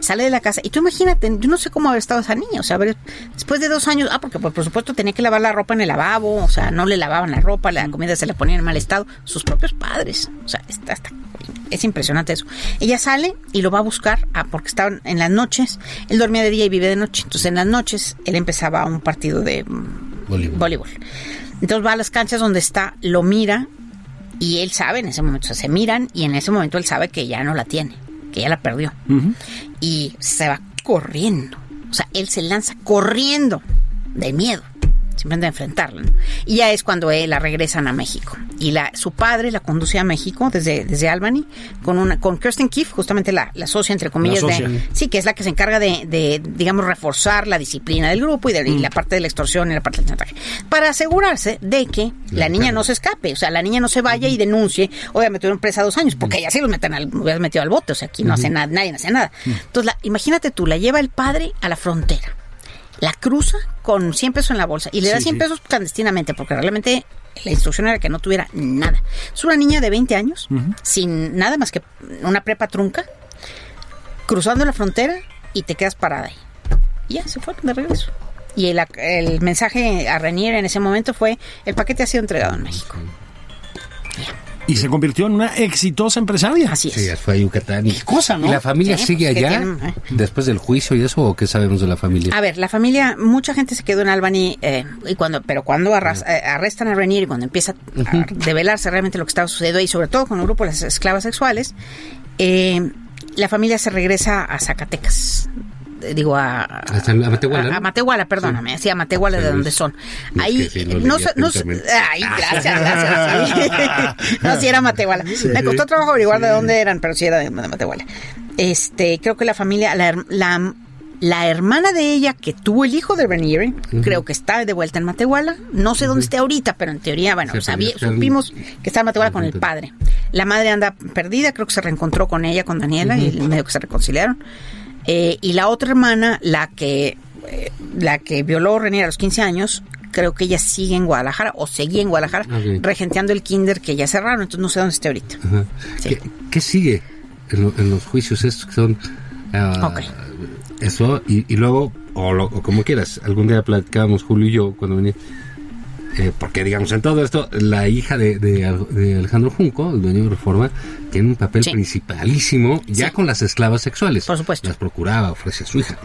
sale de la casa. Y tú imagínate, yo no sé cómo haber estado esa niña, o sea, a ver, después de dos años, ah, porque pues, por supuesto tenía que lavar la ropa en el lavabo, o sea, no le lavaban la ropa, la comida se la ponían en mal estado, sus propios padres, o sea, está, está- es impresionante eso. Ella sale y lo va a buscar, ah, porque estaban en las noches, él dormía de día y vive de noche, entonces en las noches él empezaba un partido de mm, Voleibol. voleibol. Entonces va a las canchas donde está, lo mira y él sabe en ese momento, o sea, se miran y en ese momento él sabe que ya no la tiene, que ya la perdió. Y se va corriendo. O sea, él se lanza corriendo de miedo, simplemente enfrentarla. ¿no? Y ya es cuando él la regresan a México. Y la, su padre la conduce a México desde, desde Albany con una con Kirsten Keefe, justamente la, la socia, entre comillas, socia. de, sí, que es la que se encarga de, de, digamos, reforzar la disciplina del grupo y, de, y la parte de la extorsión y la parte del chantaje. Para asegurarse de que la niña no se escape, o sea, la niña no se vaya y denuncie, obviamente tuvieron presa dos años, porque ella sí los meten al, hubieras metido al bote, o sea, aquí no hace nada, nadie hace nada. Entonces, la- imagínate tú, la lleva el padre a la frontera, la cruza con 100 pesos en la bolsa y le da Sí, 100 sí. pesos clandestinamente, porque realmente la instrucción era que no tuviera nada. Es una niña de 20 años, sin nada más que una prepa trunca, cruzando la frontera y te quedas parada ahí. Y ya, se fueron de regreso. Y el, el mensaje a Renier en ese momento fue, el paquete ha sido entregado en México. Y se convirtió en una exitosa empresaria. Así es. Sí, fue a Yucatán. Y, Qué cosa, ¿no? ¿Y la familia Sí, sigue pues, allá tienen, eh. después del juicio y eso o qué sabemos de la familia? A ver, la familia, mucha gente se quedó en Albany, eh, y cuando, pero cuando arras- eh, arrestan a Renier y cuando empieza a develarse realmente lo que estaba sucediendo ahí, sobre todo con el grupo de las esclavas sexuales, eh, la familia se regresa a Zacatecas. Digo, a, a, a Matehuala, perdóname, sí, a Matehuala, de donde son. Ahí, no, no ay, gracias, gracias. no, sí era Matehuala. Me costó trabajo averiguar de dónde eran, pero sí era de, Matehuala. Este, creo que la familia, la, la, la hermana de ella que tuvo el hijo de Renieri, creo que está de vuelta en Matehuala. No sé dónde esté ahorita, pero en teoría, bueno, Sí, sabí- pero ya- supimos que está en Matehuala con el padre. La madre anda perdida, creo que se reencontró con ella, con Daniela, y medio que se reconciliaron. Eh, y la otra hermana, la que eh, la que violó a Renier a los 15 años, creo que ella sigue en Guadalajara o seguía en Guadalajara regenteando el kinder que ya cerraron, entonces no sé dónde esté ahorita. Sí. ¿Qué, qué sigue en, lo- en los juicios estos que son Ok. eso y, y luego o, lo- o como quieras algún día platicábamos Julio y yo cuando venía eh, porque digamos en todo esto la hija de, de Al- de Alejandro Junco el dueño de Reforma tiene un papel Sí. principalísimo ya Sí. con las esclavas sexuales Por supuesto. las procuraba ofrece a su hija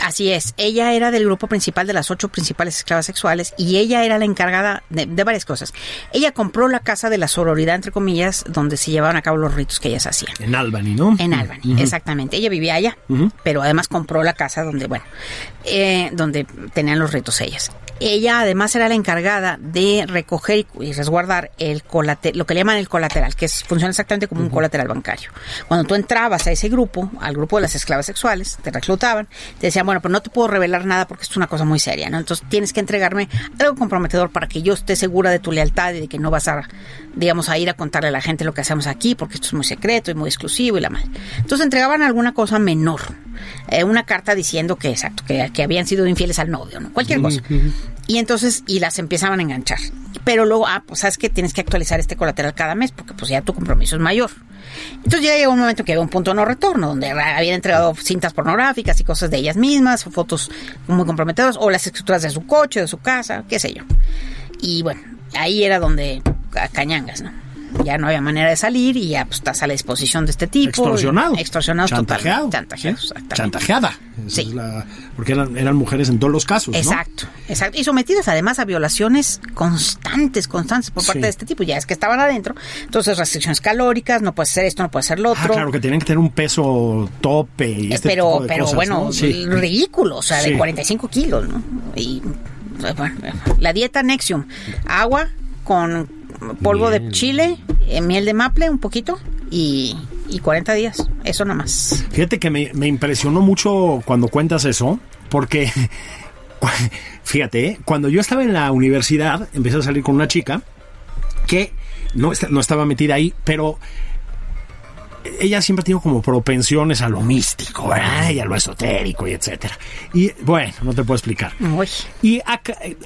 Así es, ella era del grupo principal de las ocho principales esclavas sexuales y ella era la encargada de, de varias cosas. Ella compró la casa de la sororidad, entre comillas, donde se llevaban a cabo los ritos que ellas hacían. En Albany, ¿no? En Albany, exactamente. Ella vivía allá, pero además compró la casa donde, bueno, eh, donde tenían los ritos ellas. Ella además era la encargada de recoger y- resguardar el lo que le llaman el colateral, que es, funciona exactamente como un colateral bancario. Cuando tú entrabas a ese grupo, al grupo de las esclavas sexuales, te reclutaban, te decían, bueno, pero no te puedo revelar nada porque esto es una cosa muy seria, ¿no? Entonces tienes que entregarme algo comprometedor para que yo esté segura de tu lealtad y de que no vas a, digamos, a ir a contarle a la gente lo que hacemos aquí porque esto es muy secreto y muy exclusivo y la madre. Entonces entregaban alguna cosa menor, eh, una carta diciendo que, exacto, que, que habían sido infieles al novio, ¿no? Cualquier cosa. Y entonces, y las empezaban a enganchar. Pero luego, ah, pues sabes que tienes que actualizar este colateral cada mes porque pues ya tu compromiso es mayor. Entonces ya llegó un momento que había un punto de no retorno, donde habían entregado cintas pornográficas y cosas de ellas mismas, o fotos muy comprometedoras, o las escrituras de su coche, de su casa, qué sé yo. Y bueno, ahí era donde ca- cañangas, ¿no? Ya no había manera de salir y ya pues, estás a la disposición de este tipo. Extorsionado. Extorsionado Chantajeado. Chantajeada. Sí. es la- porque eran, eran mujeres en todos los casos, ¿no? Exacto, exacto. Y sometidas además a violaciones constantes, constantes por parte Sí. de este tipo. Ya es que estaban adentro. Entonces, restricciones calóricas, no puedes hacer esto, no puedes hacer lo Ah, otro. claro, que tenían que tener un peso tope y este pero, tipo de pero cosas, bueno, ¿no? Sí. ridículo, o sea, de 45 kilos, ¿no? Y bueno, la dieta Nexium, agua con polvo de chile, eh, miel de maple, un poquito, y, y 40 días, eso nada más. Fíjate que me, me impresionó mucho cuando cuentas eso, porque, fíjate, ¿eh? cuando yo estaba en la universidad, empecé a salir con una chica que no, no estaba metida ahí, pero ella siempre ha tenido como propensiones a lo místico, ¿verdad? y a lo esotérico y etcétera. Y bueno, no te puedo explicar. Uy, Y acá, eh,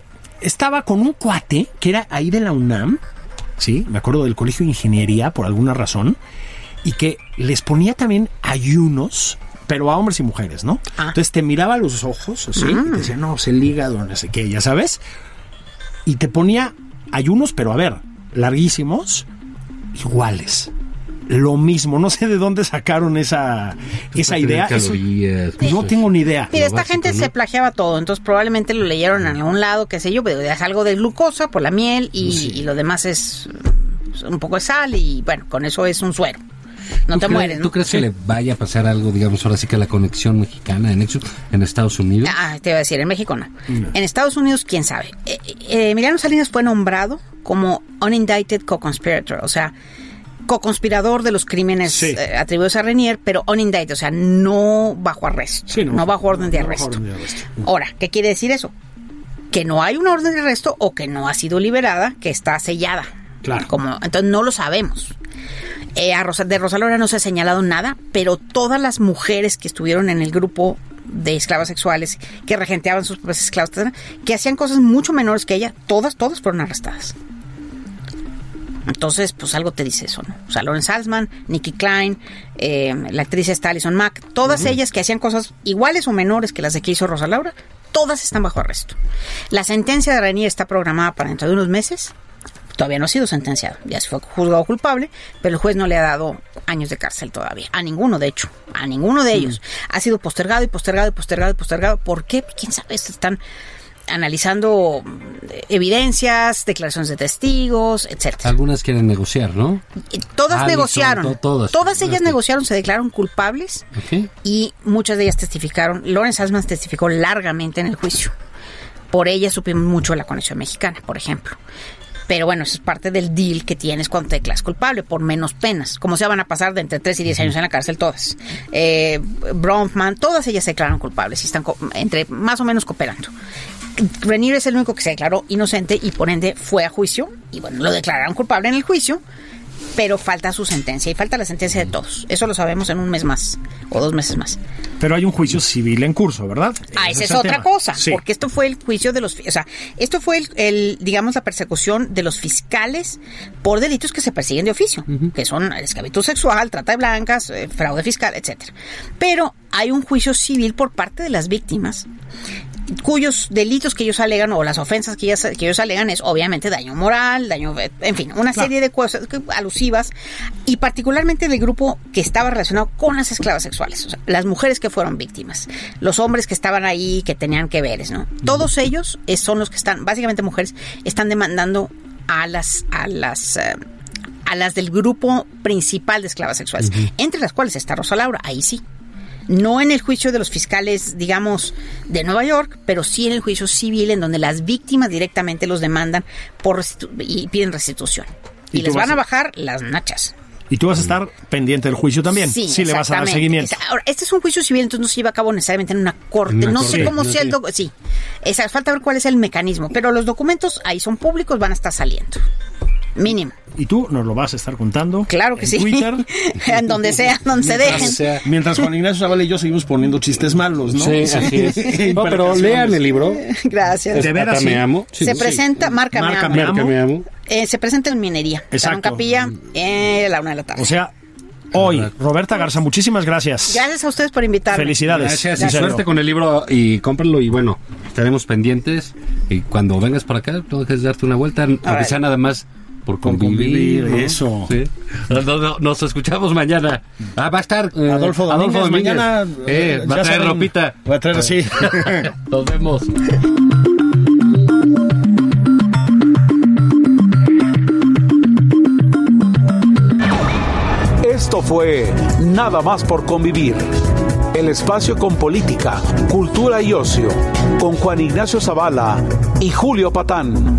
estaba con un cuate que era ahí de la UNAM, sí, me acuerdo del colegio de ingeniería por alguna razón, y que les ponía también ayunos, pero a hombres y mujeres, ¿no? Ah. Entonces te miraba a los ojos, así, y te decía, no, es el hígado, no sé qué, ya sabes, y te ponía ayunos, pero a ver, larguísimos, iguales. Lo mismo, no sé de dónde sacaron esa, esa idea. Eso- calorías, no pues, tengo ni idea. Mira, esta básico, gente ¿no? se plagiaba todo, entonces probablemente lo leyeron en algún lado, qué sé yo, pero es algo de glucosa por la miel y, y lo demás es un poco de sal y bueno, con eso es un suero. No ¿Tú te crees- mueres, ¿Tú ¿no? crees que le vaya a pasar algo, digamos, ahora sí que a la conexión mexicana en Nexus, en Estados Unidos? Ah, te iba a decir, en México no. En Estados Unidos, quién sabe. Eh, eh, Emiliano Salinas fue nombrado como unindicted co-conspirator, o sea, co-conspirador de los crímenes Sí. eh, atribuidos a Renier, pero unindicted, o sea, no bajo arresto, Sí, no, bajo orden de no arresto. orden de arresto. Ahora, ¿qué quiere decir eso? Que no hay una orden de arresto o que no ha sido liberada, que está sellada. Claro. Como, entonces no lo sabemos. Eh, a Rosa- de Rosalora no se ha señalado nada, pero todas las mujeres que estuvieron en el grupo de esclavas sexuales, que regenteaban sus propias esclavas, que hacían cosas mucho menores que ella, todas, todas fueron arrestadas. Entonces, pues algo te dice eso, ¿no? O sea, Lauren Salzman, Nikki Klein, eh, la actriz está Alison Mack, todas ellas que hacían cosas iguales o menores que las de que hizo Rosa Laura, todas están bajo arresto. La sentencia de Renier está programada para dentro de unos meses. Todavía no ha sido sentenciado, ya se fue juzgado culpable, pero el juez no le ha dado años de cárcel todavía. A ninguno, de hecho, a ninguno de ellos. Ha sido postergado y postergado y postergado y postergado. ¿Por qué? ¿Quién sabe? Están analizando evidencias, declaraciones de testigos, etcétera. Algunas quieren negociar, ¿no? Y Todas Allison, negociaron. to- todas. todas ellas negociaron, se declararon culpables y muchas de ellas testificaron. Lawrence Asman testificó largamente en el juicio. Por ella supimos mucho de la conexión mexicana, por ejemplo. Pero bueno, eso es parte del deal que tienes cuando te declaras culpable, por menos penas. Como se van a pasar de entre 3 y 10 años en la cárcel todas. Eh, Bronfman, todas ellas se declararon culpables y están entre más o menos cooperando. Renier es el único que se declaró inocente y por ende fue a juicio. Y bueno, lo declararon culpable en el juicio, pero falta su sentencia y falta la sentencia de todos. Eso lo sabemos en un mes más o dos meses más. Pero hay un juicio civil en curso, ¿verdad? Ah, esa es otra tema. cosa, Sí. porque esto fue el juicio de los, o sea, esto fue el, el, digamos, la persecución de los fiscales por delitos que se persiguen de oficio, que son esclavitud sexual, trata de blancas, eh, fraude fiscal, etcétera. Pero hay un juicio civil por parte de las víctimas cuyos delitos que ellos alegan o las ofensas que ellos, que ellos alegan es obviamente daño moral, daño, en fin, una serie de cosas alusivas y particularmente del grupo que estaba relacionado con las esclavas sexuales, o sea, las mujeres que fueron víctimas, los hombres que estaban ahí que tenían que veres, ¿no? Todos ellos son los que están, básicamente mujeres, están demandando a las a las eh, a las del grupo principal de esclavas sexuales, entre las cuales está Rosa Laura, ahí sí no en el juicio de los fiscales, digamos, de Nueva York, pero sí en el juicio civil en donde las víctimas directamente los demandan por y piden restitución. ¿Y les van a a- bajar las nachas. Y tú vas a estar pendiente del juicio también. Sí, le vas a dar seguimiento. Ahora, este es un juicio civil, entonces no se lleva a cabo necesariamente en una corte. Una no corte, sé cómo no sea el doc- Sí, Esa, falta ver cuál es el mecanismo, pero los documentos ahí son públicos, van a estar saliendo. Mínimo. Y tú nos lo vas a estar contando. Claro que en sí. Twitter. en donde sea, donde se dejen. sea- Mientras Juan Ignacio Zavala y yo seguimos poniendo chistes malos, ¿no? Sí, así es. No, pero lean el libro. Gracias. De veras, me amo. Sí, se sí. presenta, marca, Marca, me amo. Marca, me amo. Eh, se presenta en minería. Exacto. En Capilla, eh, a la una de la tarde. O sea, hoy. Roberta Garza, muchísimas gracias. Gracias a ustedes por invitarme. Felicidades. Gracias, serio. suerte con el libro y cómpralo y bueno, estaremos pendientes y cuando vengas por acá no dejes de darte una vuelta, aunque sea nada más por convivir. convivir, ¿no? eso. Sí. Nos, escuchamos mañana. Ah, va a estar eh, Adolfo Domínguez, mañana Eh, va ya a traer saben, ropita. Va a traer así. Nos vemos. Esto fue Nada más por convivir. El espacio con política, cultura y ocio, con Juan Ignacio Zavala y Julio Patán.